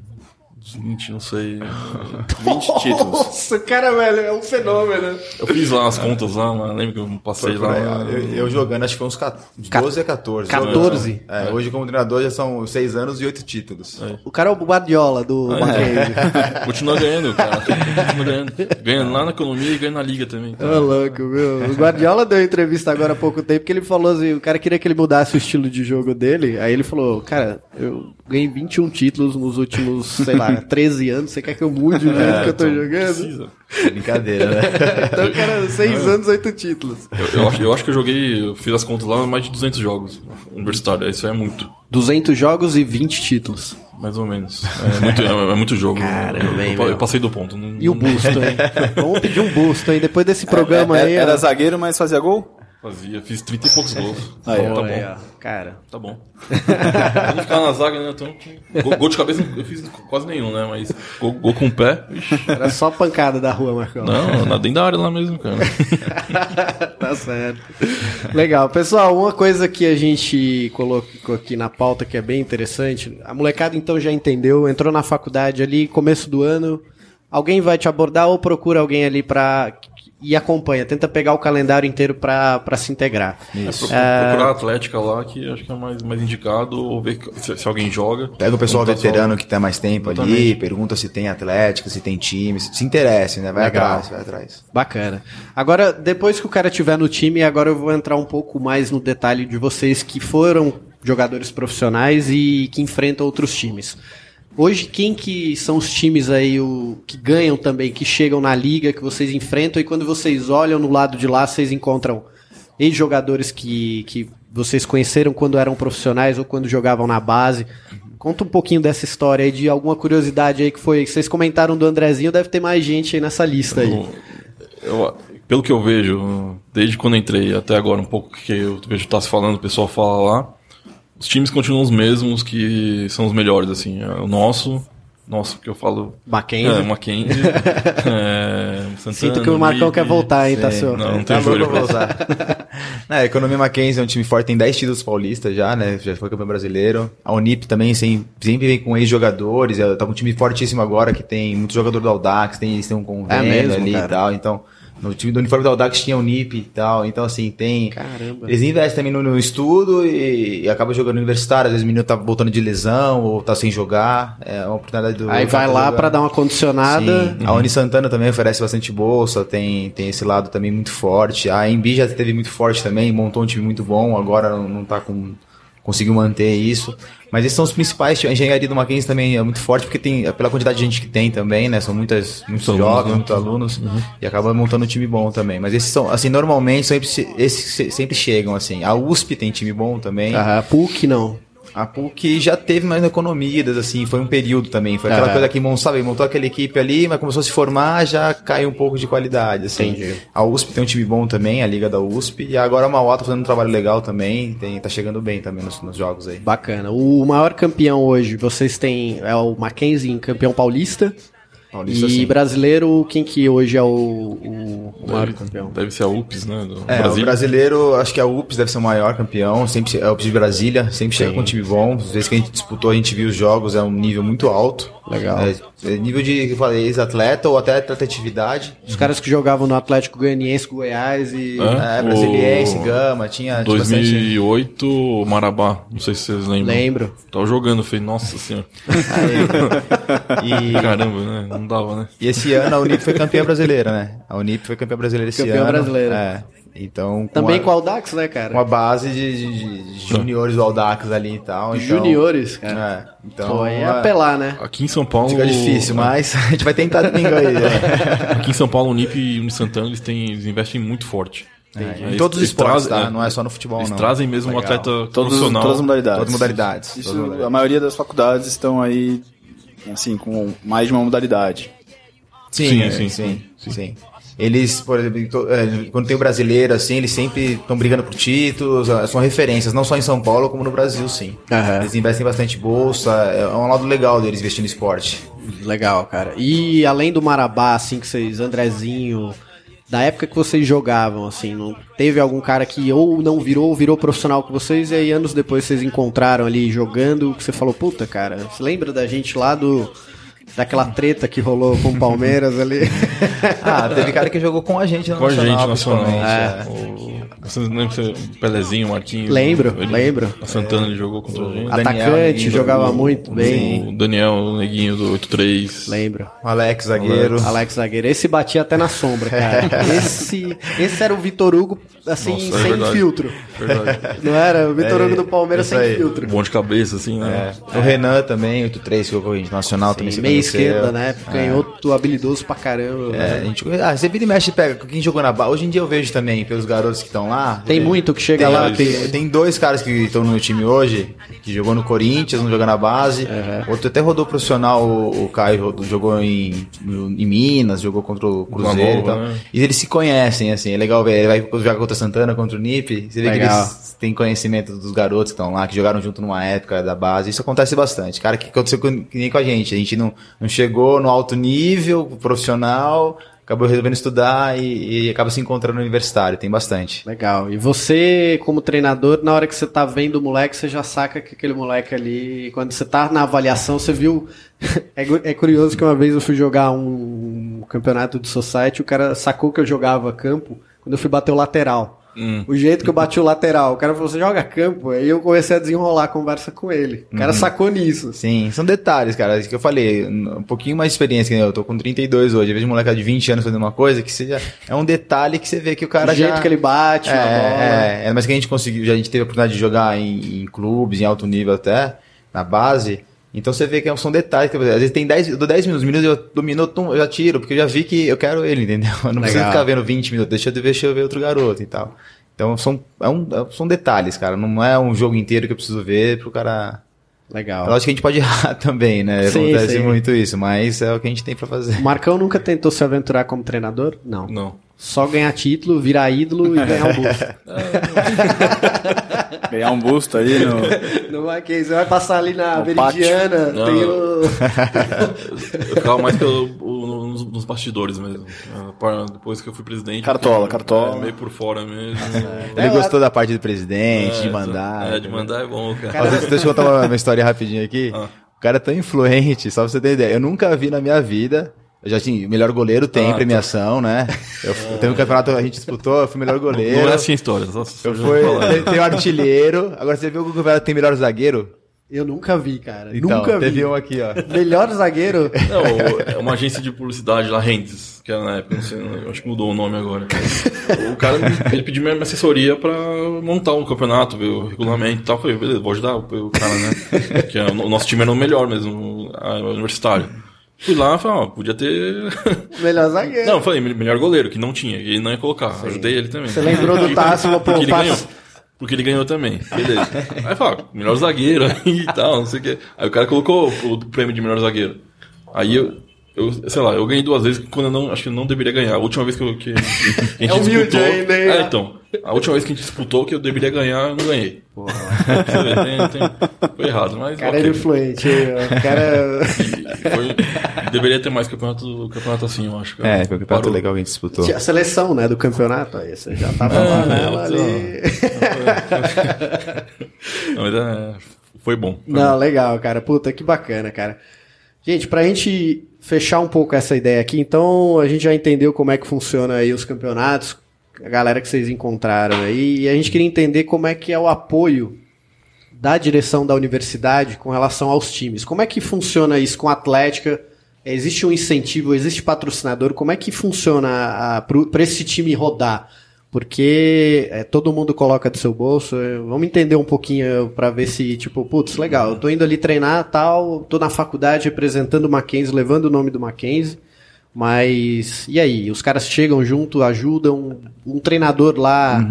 20, não sei. 20 títulos. Nossa, o cara, velho, é um fenômeno. Eu fiz lá as contas lá, mas lembro que eu passei lá. eu, eu jogando, acho que foi uns 14, uns 12 a 14. 14? É, hoje como treinador já são 6 anos e 8 títulos. O cara é o Guardiola do É. Continua ganhando, cara. Continua ganhando. Ganhando lá na economia e ganhando na liga também. Ô, louco, meu. O Guardiola deu entrevista agora há pouco tempo que ele falou assim: o cara queria que ele mudasse o estilo de jogo dele. Aí ele falou: Cara, eu ganhei 21 títulos nos últimos, sei lá, 13 anos. Você quer que eu mude o jeito que eu tô jogando? precisa. Brincadeira, né? Então, cara, 6 anos, 8 títulos. Eu, eu acho, eu acho que eu joguei, eu fiz as contas lá, mais de 200 jogos universitário. Isso é muito, 200 jogos e 20 títulos. mais ou menos. É muito, é, é muito jogo. Caramba, eu, eu, meu. passei do ponto. Não, E o busto, hein? Vamos pedir um busto, hein? Depois desse programa É- aí. era ó. zagueiro, mas fazia gol? Fazia, fiz 30 e poucos gols. Aí, tá ó. bom. Aí, ó. Cara. Tá bom. Eu não ficava na zaga, né? Então, gol, gol de cabeça eu fiz quase nenhum, né? Mas gol, gol com o pé, ixi, Era só pancada da rua, Marcão. não, na dentro da área lá mesmo, cara. tá certo. Legal. Pessoal, uma coisa que a gente colocou aqui na pauta que é bem interessante. A molecada então já entendeu, entrou na faculdade ali, começo do ano. Alguém vai te abordar ou procura alguém ali pra. E acompanha, tenta pegar o calendário inteiro pra, pra se integrar. Pro- Procurar a Atlética lá, que acho que é mais, mais indicado, ou ver se, se alguém joga. Pega o pessoal Então, veterano que tem mais tempo ali, Exatamente. pergunta se tem atlética, se tem time, se se interessa, né? Vai Legal. atrás, vai atrás. Bacana. Agora, depois que o cara tiver no time, agora eu vou entrar um pouco mais no detalhe de vocês que foram jogadores profissionais e que enfrentam outros times. Hoje, quem que são os times aí o, que ganham também, que chegam na liga, que vocês enfrentam, e quando vocês olham no lado de lá, vocês encontram ex-jogadores que, que vocês conheceram quando eram profissionais ou quando jogavam na base. Conta um pouquinho dessa história aí, de alguma curiosidade aí que foi. Vocês comentaram do Andrezinho, deve ter mais gente aí nessa lista aí. Eu- pelo que eu vejo, desde quando entrei até agora, um pouco que eu vejo tá se falando, o pessoal fala lá, os times continuam os mesmos que são os melhores, assim. É O nosso, Nossa, o que eu falo. Mackenzie. É, Mackenzie. é, Santana, Sinto que o Marcão quer voltar, hein, Tassio? Não, não Tá tem usar. Não, a Economia Mackenzie é um time forte, tem 10 títulos paulistas já, né? Já foi campeão brasileiro. A Unip também sem- sempre vem com ex-jogadores. é, Tá um time fortíssimo agora que tem muito jogador do Audax, tem, eles têm um convênio É mesmo, ali cara? e tal. Então, no time do uniforme do Audax tinha Unip e tal. Então, assim, tem. Caramba. Eles investem também no, no estudo e, e acabam jogando universitário. Às vezes o menino tá voltando de lesão ou tá sem jogar. É uma oportunidade do. Aí vai lá pra dar uma condicionada. Sim. A Uni Santana também oferece bastante bolsa, tem, tem esse lado também muito forte. A Embi já teve muito forte também, montou um time muito bom, agora não, não tá com. Conseguiu manter isso. Mas esses são os principais. A engenharia do Mackenzie também é muito forte, porque tem, pela quantidade de gente que tem também, né? São muitas, muitos alunos, jovens, né? muitos alunos, e acaba montando um time bom também. Mas esses são, assim, normalmente, sempre, se- esses se- sempre chegam, assim. A USP tem time bom também. Ah, PUC não. A PUC já teve mais economias, assim, foi um período também. Foi aquela Ah. coisa que, sabe, montou aquela equipe ali, mas começou a se formar, já caiu um pouco de qualidade, assim. Entendi. A USP tem um time bom também, a Liga da USP, e agora a Mauá tá fazendo um trabalho legal também, tem, tá chegando bem também nos, nos jogos aí. Bacana. O maior campeão hoje, vocês têm. É o Mackenzie, campeão paulista. Paulista, e sim. brasileiro, quem que hoje é o, o- maior Deve, campeão? deve ser a UPS, né? Do É, Brasil. o brasileiro, acho que a UPS deve ser o maior campeão, sempre, é o UPS de Brasília, sempre chega com um time bom. Às vezes que a gente disputou, a gente viu os jogos, é um nível muito alto. Legal. É, é nível de, falei, ex-atleta ou até atletividade. Os caras que jogavam no Atlético Goianiense, Goiás e. É? É, O- Brasiliense, Gama, tinha tinha bastante- 2008, Marabá. Não sei se vocês lembram. Lembro. Tava jogando, falei, nossa senhora. E, Caramba, né? Não dava, né? e esse ano a Unip foi campeã brasileira, né? A Unip foi campeã brasileira esse Campeã ano. brasileira. É. Então, com Também a, com o Audax, né, cara? com a base de, de- de juniores do Audax ali e tal. Então, Juniores, cara. É, então, Pô, é é, apelar, né? Aqui em São Paulo. fica difícil, mas a gente vai tentar domingo aí. né? Aqui em São Paulo, o Nip e o Santana, eles, têm, eles investem muito forte. É, em todos os esportes, trazem- tá? Não é só no futebol, Eles não. trazem mesmo um Legal. atleta Todos, profissional. todas as modalidades. Todas as modalidades. Isso, Todas as modalidades. a maioria das faculdades estão aí, assim, com mais de uma modalidade. Sim, Sim, é, sim, sim, sim, Eles, por exemplo, é, quando tem o brasileiro, assim, eles sempre estão brigando por títulos, é, são referências, não só em São Paulo, como no Brasil, sim. Aham. Eles investem bastante bolsa, é um lado legal deles investir no esporte. Legal, cara. E além do Marabá, assim, que vocês, Andrezinho, da época que vocês jogavam, assim, não teve algum cara que ou não virou ou virou profissional com vocês e aí anos depois vocês encontraram ali jogando, que você falou, puta, cara, você lembra da gente lá do. Daquela treta que rolou com o Palmeiras ali? Ah, teve cara que jogou com a gente na Com a gente, Nacional, nacional. principalmente, O- Vocês lembram que você- o Pelezinho, o Marquinhos? Lembro, ele- lembro. A Santana ele jogou contra a gente. Daniel, Atacante, Neguinho, jogava o- muito bem. O Daniel, o neguinho do 8-3. Lembro. O Alex, zagueiro. Alex Zagueiro. Esse batia até na sombra, cara. esse, esse era o Vitor Hugo, assim, Nossa, é sem verdade. filtro. Verdade. Não era? O Vitor É, Hugo do Palmeiras isso sem aí. filtro. Bom de cabeça, assim, né? É. O Renan também, 8-3, que a gente, Nacional também. Sim, você meia conheceu. esquerda, né? Canhoto habilidoso pra caramba. É, a gente, ah, você vira e mexe e pega quem jogou na base. Hoje em dia eu vejo também pelos garotos que estão lá. Tem muito que chega tem, lá. Tem, tem dois caras que estão no time hoje, que jogou no Corinthians, não jogou na base. Outro até rodou profissional, o, o Caio rodou- jogou em, em Minas, jogou contra o Cruzeiro e tal. né? E eles se conhecem, assim, é legal ver. Ele vai jogar contra o Santana, contra o Nip. Você vê Legal. que eles têm conhecimento dos garotos que estão lá, que jogaram junto numa época da base. Isso acontece bastante. Cara, que aconteceu com, que nem com a gente. A gente não, não chegou no alto nível profissional, acabou resolvendo estudar e, e acaba se encontrando no universitário. Tem bastante. Legal. E você, como treinador, na hora que você tá vendo o moleque, você já saca que aquele moleque ali, quando você tá na avaliação, você viu. é, é curioso que uma vez eu fui jogar um, campeonato de society, o cara sacou que eu jogava campo quando eu fui bater o lateral. Hum. O jeito que eu bati o lateral, o cara falou, você joga campo? Aí eu comecei a desenrolar a conversa com ele. O cara sacou nisso. Sim, são detalhes, cara. Isso que eu falei, um pouquinho mais de experiência que eu. Eu tô com 32 hoje. Eu vejo um moleque de 20 anos fazendo uma coisa que seja. É um detalhe que você vê que o cara o jeito já. que ele bate é. É, é, mas que a gente conseguiu, já a gente teve a oportunidade de jogar em, em clubes, em alto nível até, na base. Então você vê que são detalhes. que, às vezes tem 10, eu dou 10 minutos, minutos eu dominou, tum, eu já tiro, porque eu já vi que eu quero ele, entendeu? Eu não preciso Legal. ficar vendo 20 minutos, deixa eu, deixa eu ver outro garoto e tal. Então são, é um, é- são detalhes, cara. Não é um jogo inteiro que eu preciso ver pro cara. Legal. Lógico que a gente pode errar também, né? Sim, Acontece sim. muito isso, mas é o que a gente tem pra fazer. O Marcão nunca tentou se aventurar como treinador? Não. Não. Só ganhar título, virar ídolo e ganhar o busto. Ganhar um busto ali no. No Mackenzie, você vai passar ali na No Veridiana, Não. tem o... Eu ficava mais pelo, o- nos, nos bastidores mesmo. Depois que eu fui presidente. Cartola, eu- cartola. é, meio por fora mesmo. Ele gostou da parte do presidente, de É, mandar. É, de mandar é bom, cara. Ó, deixa, deixa eu contar uma, uma história rapidinho aqui. Ah. O cara é tão influente, só pra você ter ideia. Eu nunca vi na minha vida. Eu já tinha. Melhor goleiro tem Ah, premiação, né? Eu, eu teve um campeonato a gente disputou, eu fui melhor goleiro. Não é assim a história. Só, Eu fui. Tem, tem o artilheiro. Agora você viu que o campeonato tem melhor zagueiro? Eu nunca vi, cara. Então, nunca teve vi. um aqui, ó. Melhor zagueiro? Não, é uma agência de publicidade lá, Rendes, que era na época, não sei, acho que mudou o nome agora. O cara me- ele pediu minha assessoria pra montar um campeonato, ver o regulamento e tal. Eu falei, beleza, vou ajudar o cara, né? Que é, o nosso time era o melhor mesmo, universitário. Fui lá e falei, ó, podia ter. Melhor zagueiro. Não, falei, melhor goleiro, que não tinha, e ele não ia colocar. Ajudei ele também. Você lembrou do Tássio, pô, Porque ele ganhou. Porque ele ganhou também. Beleza. Aí fala, melhor zagueiro aí e tal, não sei o quê. Aí o cara colocou o prêmio de melhor zagueiro. Aí eu, eu sei lá, eu ganhei duas vezes quando eu não, acho que eu não deveria ganhar. A última vez que, eu, que, a gente É humilde disputou. ainda, hein? É, então. A última vez que a gente disputou que eu deveria ganhar, eu não ganhei. Você vê, tem, tem, foi errado, mas. O cara ok. era influente. O cara... E foi- deveria ter mais campeonato, campeonato assim, eu acho. É, foi um campeonato Parou. legal que a gente disputou. Tinha a seleção, né, do campeonato. Aí você já tava lá nela então. ali. Não, mas é, foi bom. Foi Não, legal, cara. Puta, que bacana, cara. Gente, pra gente fechar um pouco essa ideia aqui, então a gente já entendeu como é que funciona aí os campeonatos, a galera que vocês encontraram aí, e a gente queria entender como é que é o apoio da direção da universidade com relação aos times. Como é que funciona isso com a Atlética? Existe um incentivo, existe patrocinador? Como é que funciona para esse time rodar? Porque é, todo mundo coloca do seu bolso. é, vamos entender um pouquinho para ver se, tipo, putz, legal, eu tô indo ali treinar tal, tô na faculdade representando o Mackenzie, levando o nome do Mackenzie. Mas e aí? Os caras chegam junto, ajudam. Um treinador lá,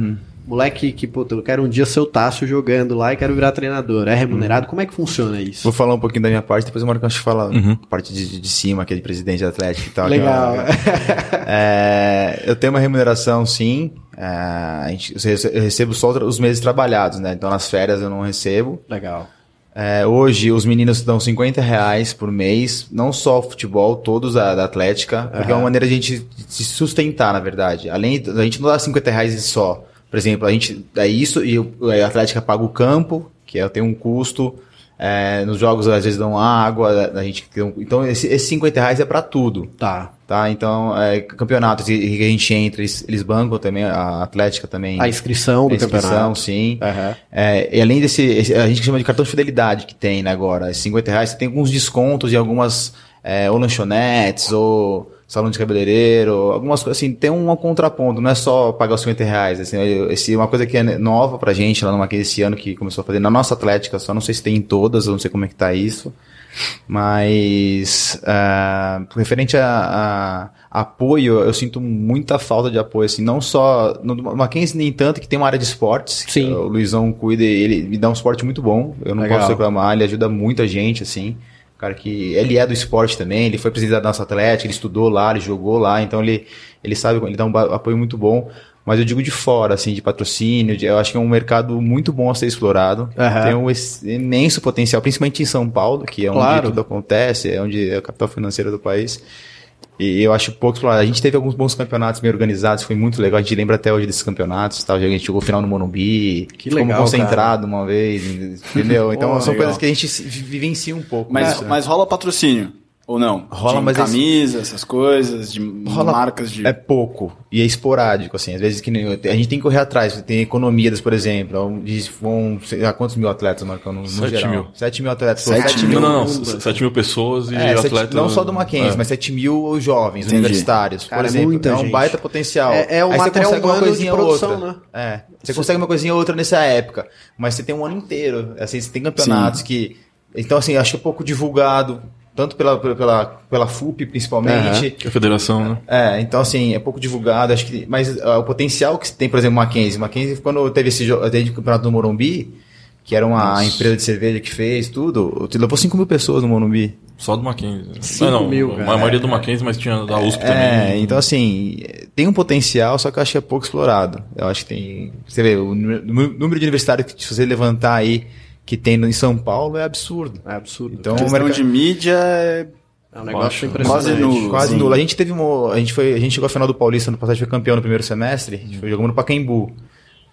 moleque que, puta, eu quero um dia ser o Tássio jogando lá e quero virar treinador. É remunerado? Como é que funciona isso? Vou falar um pouquinho da minha parte, depois o Marcão que fala Uhum. a parte de, de cima, que é de presidente atlético e tal. que Legal. é uma- É, eu tenho uma remuneração, sim. É, a gente, eu recebo só os meses trabalhados, né? Então nas férias eu não recebo. Legal. É, hoje os meninos dão 50 reais por mês, não só o futebol, todos da, da Atlética, porque é uma maneira de a gente se sustentar, na verdade. Além da gente não dá 50 reais só. Por exemplo, a gente dá isso e a Atlética paga o campo, que é, tem um custo. É, nos jogos às vezes dão água, a gente então esse, esses 50 reais é para tudo. Tá. Tá, então, é, campeonatos que a gente entra, eles, eles bancam também, a Atlética também. A inscrição do A inscrição, campeonato. sim. Aham. É, e além desse, esse- a gente chama de cartão de fidelidade que tem né, agora, esses 50 reais, você tem alguns descontos em algumas, é, ou lanchonetes, ou salão de cabeleireiro, algumas coisas assim, tem um contraponto, não é só pagar os 50 reais, assim, esse, uma coisa que é nova pra gente lá no Mackenzie esse ano, que começou a fazer na nossa Atlética, só não sei se tem em todas, eu não sei como é que tá isso, mas ah, referente a, a apoio, eu sinto muita falta de apoio, assim, não só no Mackenzie nem tanto, que tem uma área de esportes, Sim. o Luizão cuida, e ele me dá um suporte muito bom, eu não Legal. posso reclamar, ele ajuda muita gente, assim, cara que, ele é do esporte também, ele foi presidente da nossa Atlética, ele estudou lá, ele jogou lá, então ele, ele sabe, ele dá um apoio muito bom, mas eu digo de fora, assim, de patrocínio, de- eu acho que é um mercado muito bom a ser explorado, Aham. tem um imenso potencial, principalmente em São Paulo, que é onde Claro. tudo acontece, é onde é a capital financeira do país. E eu acho pouco explorado. A gente teve alguns bons campeonatos bem organizados, foi muito legal. A gente lembra até hoje desses campeonatos. Tal. A gente jogou final no Morumbi, Que ficamos legal, concentrado uma vez, entendeu? Então Pô, são legal. coisas que a gente vivencia um pouco. Mas, né? mas rola patrocínio, ou não? Rola, de mas esse- camisa, essas coisas, de Rola- marcas de... É pouco. E é esporádico, assim. Às vezes que nem- a gente tem que correr atrás. Tem economias, por exemplo. onde Vão, sei lá, quantos mil atletas, Marcão? No, no Sete geral? mil. 7 mil atletas. Pô, Sete sete mil. Não, não, Mundo. não. 7 mil pessoas e É, sete- atleta. não só do Mackenzie, é. mas 7 mil jovens, Entendi. universitários, Cara, por exemplo. muita é um gente. baita potencial. É- é um Aí você material uma humano de coisinha ou produção, outra. né? É. Você consegue uma coisinha ou outra nessa época, mas você tem um ano inteiro. Assim, você tem campeonatos Sim. que. Então, assim, acho que é pouco divulgado, tanto pela, pela, pela FUP, principalmente. É a federação, né? É, então assim, é pouco divulgado, acho que, mas ah, o potencial que tem, por exemplo, o Mackenzie, Mackenzie quando teve esse jogo, teve o campeonato do Morumbi, que era uma empresa de cerveja que fez tudo, levou 5 mil pessoas no Morumbi. Só do Mackenzie. Cinco não, não, mil, a cara. maioria do Mackenzie, mas tinha da USP É, também. então assim, tem um potencial, só que eu acho que é pouco explorado. Eu acho que tem. Você vê, o número número de universitários que se você levantar aí que tem no- em São Paulo é absurdo. É absurdo. Então, o questão mercado- de mídia é é um negócio Quase impressionante. nulo. Quase Sim. nulo. A gente teve uma, a gente foi, a gente chegou à final do Paulista no passado, foi campeão no primeiro semestre, a gente foi jogando no Pacaembu.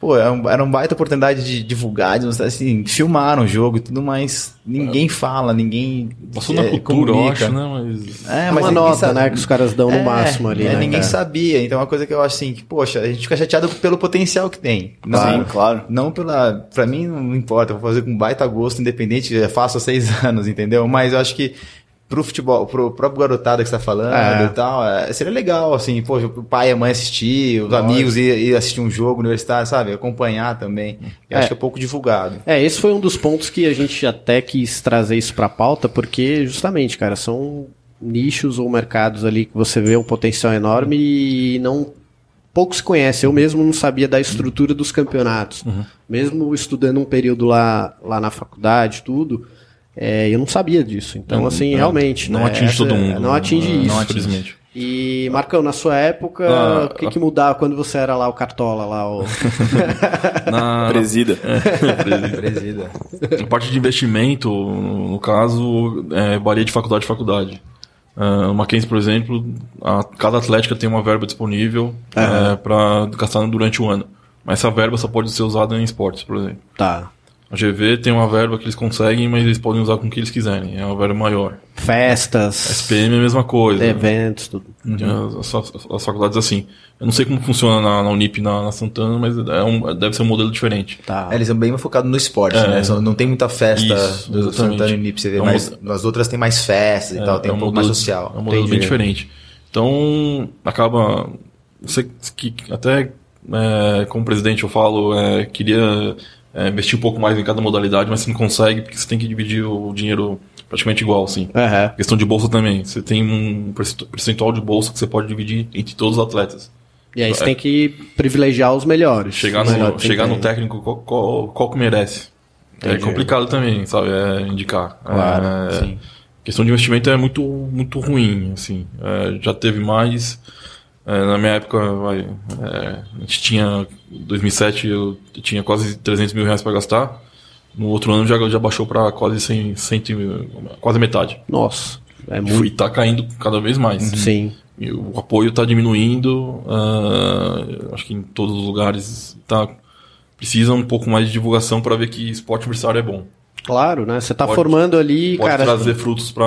Pô, era, um, era uma baita oportunidade de divulgar, de mostrar, assim, filmaram o jogo e tudo, mas ninguém fala, ninguém Passou na é, cultura, eu comunica. acho, né? Mas. É, É mas uma nota, sabe- né, que os caras dão no É, máximo ali, é, né, Ninguém cara? sabia, então é uma coisa que eu acho assim, que, poxa, a gente fica chateado pelo potencial que tem. Não, Sim, claro. Não pela. Pra mim não importa, eu vou fazer com baita gosto, independente, já faço há seis anos, entendeu? Mas eu acho que pro futebol, pro próprio garotada que você tá falando É. e tal, é, seria legal, assim, poxa, o pai e a mãe assistir, os amigos ir, ir assistir um jogo universitário, sabe? Acompanhar também. Eu É. acho que é pouco divulgado. É, esse foi um dos pontos que a gente até quis trazer isso pra pauta, porque justamente, cara, são nichos ou mercados ali que você vê um potencial enorme e não pouco se conhece. Eu mesmo não sabia da estrutura dos campeonatos. Mesmo estudando um período lá, lá na faculdade, tudo, é, eu não sabia disso. Então, Não, assim, é, realmente. não né, atinge essa- todo mundo, Não atinge né, isso. não atinge. Infelizmente. E, Marcão, na sua época, Ah, o que, que mudava quando você era lá o Cartola, lá o... Na, presida. Presida. A parte de investimento, no caso, é, varia de faculdade a faculdade. Uh, no Mackenzie, por exemplo, a, cada atlética tem uma verba disponível para gastar durante o ano. Mas essa verba só pode ser usada em esportes, por exemplo. Tá. A GV tem uma verba que eles conseguem, mas eles podem usar com o que eles quiserem. É uma verba maior. Festas, SPM é a mesma coisa. eventos, tudo. Tem As, as- as faculdades assim. Eu não sei como funciona na, na Unip na, na Santana, mas é um- deve ser um modelo diferente. Tá. É, eles são bem focados no esporte, É. né? São- Não tem muita festa Isso, do exatamente. Santana e Nip, você vê, É um mas mod- nas outras tem mais festas e tal, tem um, pouco mais modelo- social. É um modelo Entendi. bem diferente. Então, acaba. Você que que até é, como presidente eu falo, é, queria é, investir um pouco mais em cada modalidade, mas você não consegue porque você tem que dividir o dinheiro praticamente igual, assim. Aham. Questão de bolsa também. Você tem um percentu- percentual de bolsa que você pode dividir entre todos os atletas. E aí você É. tem que privilegiar os melhores. Chegar no, melhores chegar no técnico qual, qual, qual que merece. É Entendi. complicado também, sabe? É indicar. Claro, É, sim. questão de investimento é muito, muito ruim, assim. É, já teve mais. É, na minha época, vai, é, a gente tinha. Em 2007 eu tinha quase 300 mil reais para gastar. No outro ano já, já baixou para quase 100, 100, mil- quase metade. Nossa, é E muito. tá caindo cada vez mais. Sim. E o apoio está diminuindo. ah, acho que em todos os lugares tá, precisa um pouco mais de divulgação para ver que esporte universitário é bom. Claro, né? Você tá Pode- formando ali, Pode cara. trazer frutos para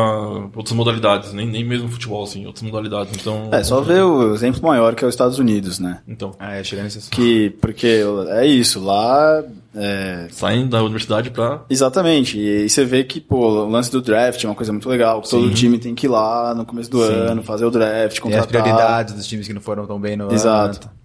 outras modalidades, nem, nem mesmo futebol, assim, outras modalidades. Então, É, só ver o exemplo maior que é os Estados Unidos, né? Então, Ah, é, chegar nesse assunto. Que, porque é isso, lá. é, saindo da universidade para Exatamente, e aí você vê que, pô, o lance do draft é uma coisa muito legal. que Todo time tem que ir lá no começo do ano, fazer o draft, Tem as contratar. prioridades dos times que não foram tão bem no Exato. ano.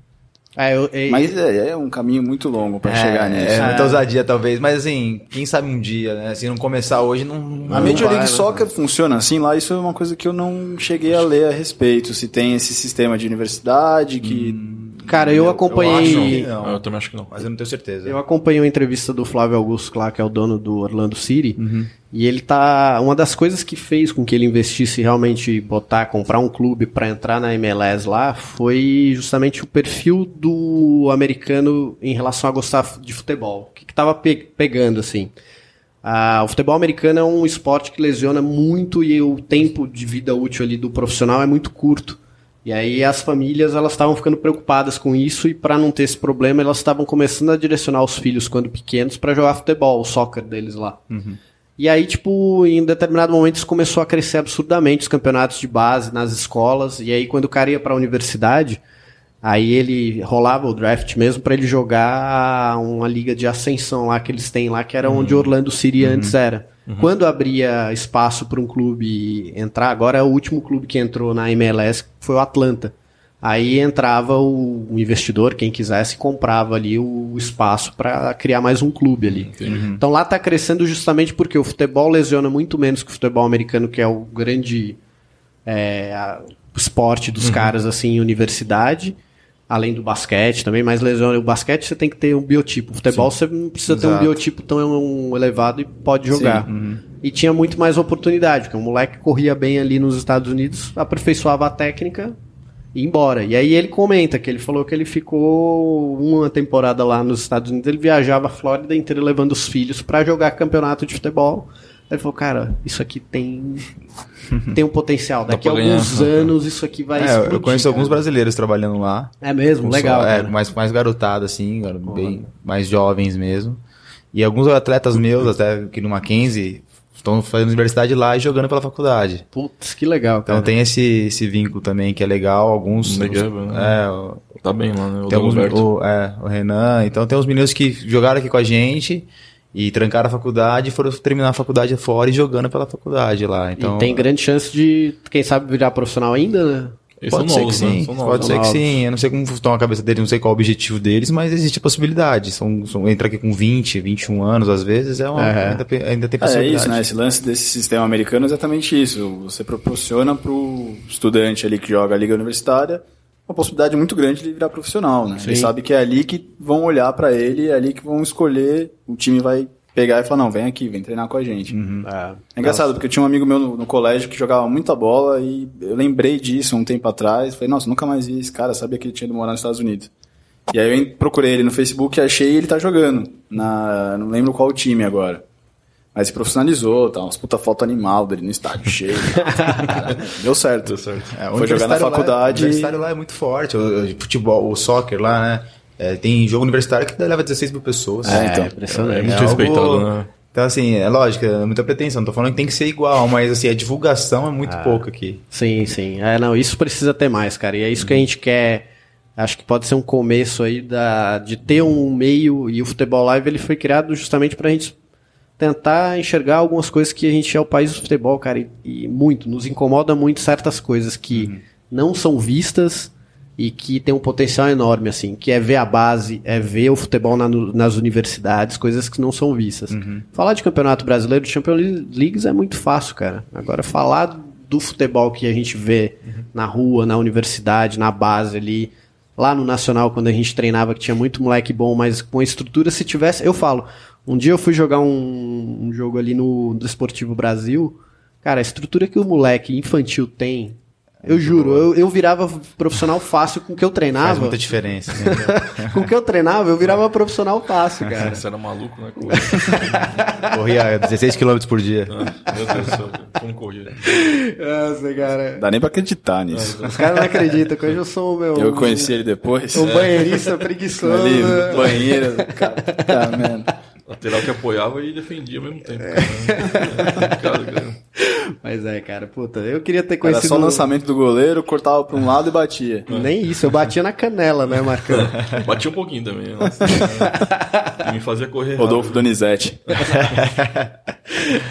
É, eu, e- Mas é, é um caminho muito longo pra É, chegar nisso. É, muita ousadia, talvez, mas assim, quem sabe um dia, né? Se não começar hoje, não. A Major League né? Soccer funciona assim lá, isso é uma coisa que eu não cheguei a ler a respeito. Se tem esse sistema de universidade que. Cara, eu acompanhei. acho que não. eu também acho que não. Mas eu não tenho certeza. Eu acompanhei uma entrevista do Flávio Augusto lá, que é o dono do Orlando City, Uhum. e ele tá. Uma das coisas que fez com que ele investisse realmente botar, comprar um clube para entrar na MLS lá, foi justamente o perfil do americano em relação a gostar de futebol. O que, que tava pe- pegando, assim? Ah, o futebol americano é um esporte que lesiona muito e o tempo de vida útil ali do profissional é muito curto. E aí as famílias elas estavam ficando preocupadas com isso e para não ter esse problema elas estavam começando a direcionar os filhos quando pequenos para jogar futebol, o soccer deles lá. E aí tipo em determinado momento isso começou a crescer absurdamente os campeonatos de base nas escolas e aí quando o cara ia para a universidade Aí ele rolava o draft mesmo para ele jogar uma liga de ascensão lá que eles têm lá, que era onde Orlando City antes era. Quando abria espaço para um clube entrar, agora é o último clube que entrou na MLS, foi o Atlanta. Aí entrava o, o investidor, quem quisesse, comprava ali o espaço para criar mais um clube ali. Então lá tá crescendo justamente porque o futebol lesiona muito menos que o futebol americano, que é o grande é, a- esporte dos caras assim em universidade. Além do basquete também, mas lesão. O basquete você tem que ter um biotipo. O futebol você não precisa ter um Exato. biotipo tão elevado e pode jogar. Uhum. E tinha muito mais oportunidade, porque o moleque corria bem ali nos Estados Unidos, aperfeiçoava a técnica e ia embora. E aí ele comenta que ele falou que ele ficou uma temporada lá nos Estados Unidos, ele viajava a Flórida inteira levando os filhos pra jogar campeonato de futebol. Ele falou, cara, isso aqui tem tem um potencial. Daqui a ganhar. alguns anos isso aqui vai É, explodir. eu conheço cara. alguns brasileiros trabalhando lá. É mesmo, legal. só- é, mais, mais garotado, assim, gar- bem mais jovens mesmo. E alguns atletas meus, até que no Mackenzie, estão fazendo universidade lá e jogando pela faculdade. Putz, que legal, Então cara. tem esse, esse vínculo também que é legal. Alguns. Legal, os- né? é, Tá bem lá, né? O tem alguns, o, é, o Renan. Então tem uns meninos que jogaram aqui com a gente e trancaram a faculdade e foram terminar a faculdade fora e jogando pela faculdade lá. Então, e tem grande chance de, quem sabe, virar profissional ainda, né? Eles Pode são ser novos, que né? sim, São novos. pode ser que novos. sim. Eu não sei como estão a cabeça deles, não sei qual é o objetivo deles, mas existe a possibilidade. São, são, entra aqui com 20, 21 anos, às vezes, é uma, É. ainda, ainda tem É, é possibilidade. isso, né? Esse lance desse sistema americano é exatamente isso. Você proporciona pro estudante ali que joga a liga universitária uma possibilidade muito grande de virar profissional, né? Ele sabe que é ali que vão olhar pra ele, é ali que vão escolher, o time vai pegar e falar, não, vem aqui, vem treinar com a gente. É. É engraçado, porque eu tinha um amigo meu no, no colégio que jogava muita bola e eu lembrei disso um tempo atrás. Falei, nossa, nunca mais vi esse cara, sabia que ele tinha ido morar nos Estados Unidos. E aí eu procurei ele no Facebook e achei ele tá jogando. Na, não lembro qual time agora. Mas se profissionalizou, tá? Umas puta foto animal dele no estádio cheio. Cara, deu certo. Deu certo. É, o Foi jogar na lá- faculdade. O universitário lá é muito forte. O, o futebol, o soccer lá, né? É, tem jogo universitário que leva 16 mil pessoas. É, então. impressionante. É muito algo- respeitado, né? Então, assim, é lógico, é muita pretensão. Não tô falando que tem que ser igual, mas assim, a divulgação é muito pouco aqui. Sim, sim. É, não, isso precisa ter mais, cara. E é isso que a gente quer. Acho que pode ser um começo aí da, de ter um meio. E o Futebol Live ele foi criado justamente pra gente tentar enxergar algumas coisas que a gente é o país do futebol, cara. E, e muito, nos incomoda muito certas coisas que não são vistas e que tem um potencial enorme, assim, que é ver a base, é ver o futebol na- nas universidades, coisas que não são vistas. Falar de campeonato brasileiro, de Champions Leagues é muito fácil, cara. Agora, falar do futebol que a gente vê na rua, na universidade, na base ali, lá no Nacional, quando a gente treinava, que tinha muito moleque bom, mas com a estrutura, se tivesse. Eu falo, um dia eu fui jogar um, um jogo ali no Desportivo Brasil, cara, a estrutura que o moleque infantil tem. Eu juro, eu, eu virava profissional fácil com o que eu Faz treinava. muita diferença. né? com o que eu treinava, eu virava profissional fácil, cara. Você era maluco, né? Corria 16 km por dia. Meu Deus do céu, como correr. Nossa, cara. Dá nem pra acreditar nisso. Os caras não acreditam que hoje eu sou o meu. Eu conheci ele depois. Um banheirista preguiçoso. Ali no banheiro. Cara, cara, man. Lateral que apoiava e defendia ao mesmo tempo. Cara. É complicado, cara. Mas é, cara, puta, eu queria ter Era conhecido. só o lançamento do goleiro, cortava pra um lado e batia. Nem isso, eu batia na canela, né, Marcão? Batia um pouquinho também. Nossa, e me fazia correr. Rodolfo rápido. Donizete.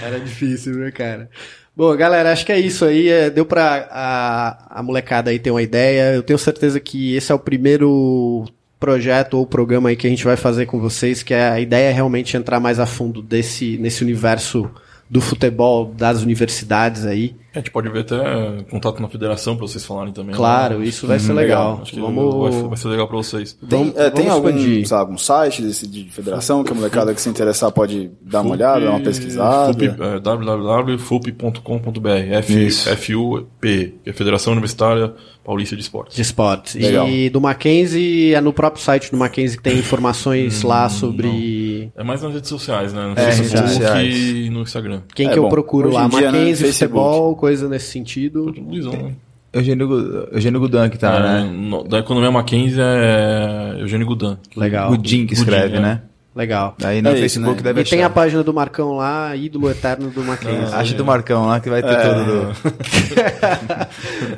Era difícil, né, cara? Bom, galera, acho que é isso aí. é, Deu pra a, a molecada aí ter uma ideia. Eu tenho certeza que esse é o primeiro projeto ou programa aí que a gente vai fazer com vocês, que é a ideia é realmente entrar mais a fundo desse, nesse universo do futebol das universidades aí. A gente pode ver até contato na federação pra vocês falarem também. Claro, né? isso vai ser legal. Acho que Vamos... vai, vai ser legal pra vocês. Tem, é, tem algum, expandir. sabe, algum site desse, de federação que a molecada que se interessar pode dar uma olhada, dar uma pesquisada? FUP, é, www.fup.com.br. FUP, que é Federação Universitária Paulista de Esportes. de esportes. Legal. E do Mackenzie, é no próprio site do Mackenzie que tem informações lá sobre É mais nas redes sociais, né? No É, Facebook redes sociais. e no Instagram. quem É que eu bom. procuro Hoje lá. dia, né, Mackenzie, Facebook. futebol, coisa nesse sentido. Luizão, né? Eugênio, Gu- Eugênio Gudan que tá, É, né? no- da economia Mackenzie é Eugênio Gudan. Legal. Gudin que escreve, Gudin, né? Legal. Aí no É isso, Facebook né? deve E achar. tem a página do Marcão lá, ídolo eterno do Mackenzie. Acha do Marcão lá que vai ter tudo do...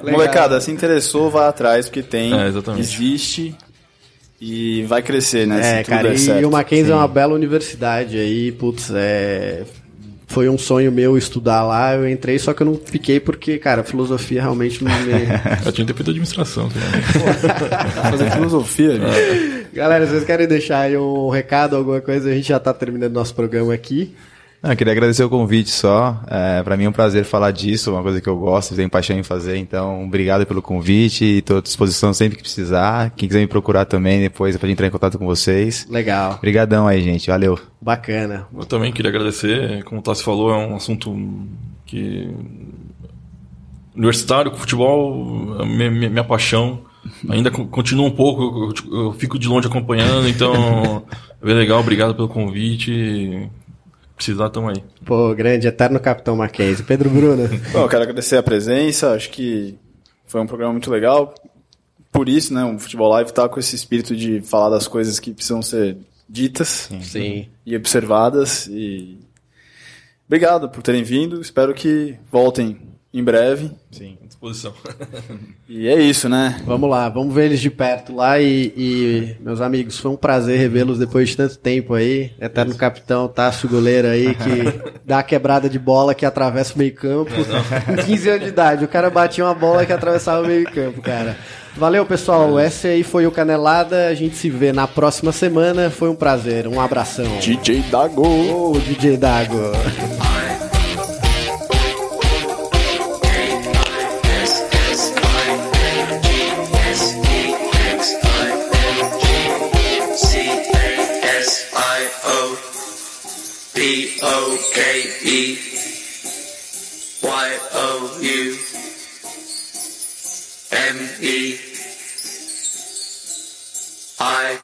Molecada, se interessou, vai atrás, porque tem, É, exatamente. existe e vai crescer, né? É, cara, e, certo. e o Mackenzie é uma bela universidade aí, putz, é... Foi um sonho meu estudar lá, eu entrei, só que eu não fiquei porque, cara, filosofia realmente não me... Eu tinha ter feito administração. Cara. Fazer filosofia, gente. Galera, vocês querem deixar aí um recado, alguma coisa? A gente já tá terminando nosso programa aqui. Não, eu queria agradecer o convite só. É, para mim é um prazer falar disso, uma coisa que eu gosto, tenho paixão em fazer. Então, obrigado pelo convite e estou à disposição sempre que precisar. Quem quiser me procurar também depois é pra entrar em contato com vocês. Legal. Obrigadão aí, gente. Valeu. Bacana. Eu também queria agradecer. Como o Tassi falou, é um assunto que. Universitário, com futebol, é minha, minha, minha paixão. Ainda co- continua um pouco, eu, eu fico de longe acompanhando, então é bem legal, obrigado pelo convite. Precisar, tamo aí. Pô, grande, eterno Capitão Mackenzie. Pedro Bruno. Bom, eu quero agradecer a presença, acho que foi um programa muito legal. Por isso, né, o Futebol Live tá com esse espírito de falar das coisas que precisam ser ditas Sim. e observadas. E obrigado por terem vindo. Espero que voltem em breve. Sim. À disposição. E é isso, né? Vamos lá, vamos ver eles de perto lá e, e, meus amigos, foi um prazer revê-los depois de tanto tempo aí. Eterno capitão Tássio Goleiro aí que dá a quebrada de bola que atravessa o meio campo. Com 15 anos de idade, o cara batia uma bola que atravessava o meio campo, cara. Valeu, pessoal. Esse aí foi o Canelada. A gente se vê na próxima semana. Foi um prazer. Um abração. DJ Dago. Ô, DJ Dago. K-E-Y-O-U M-E I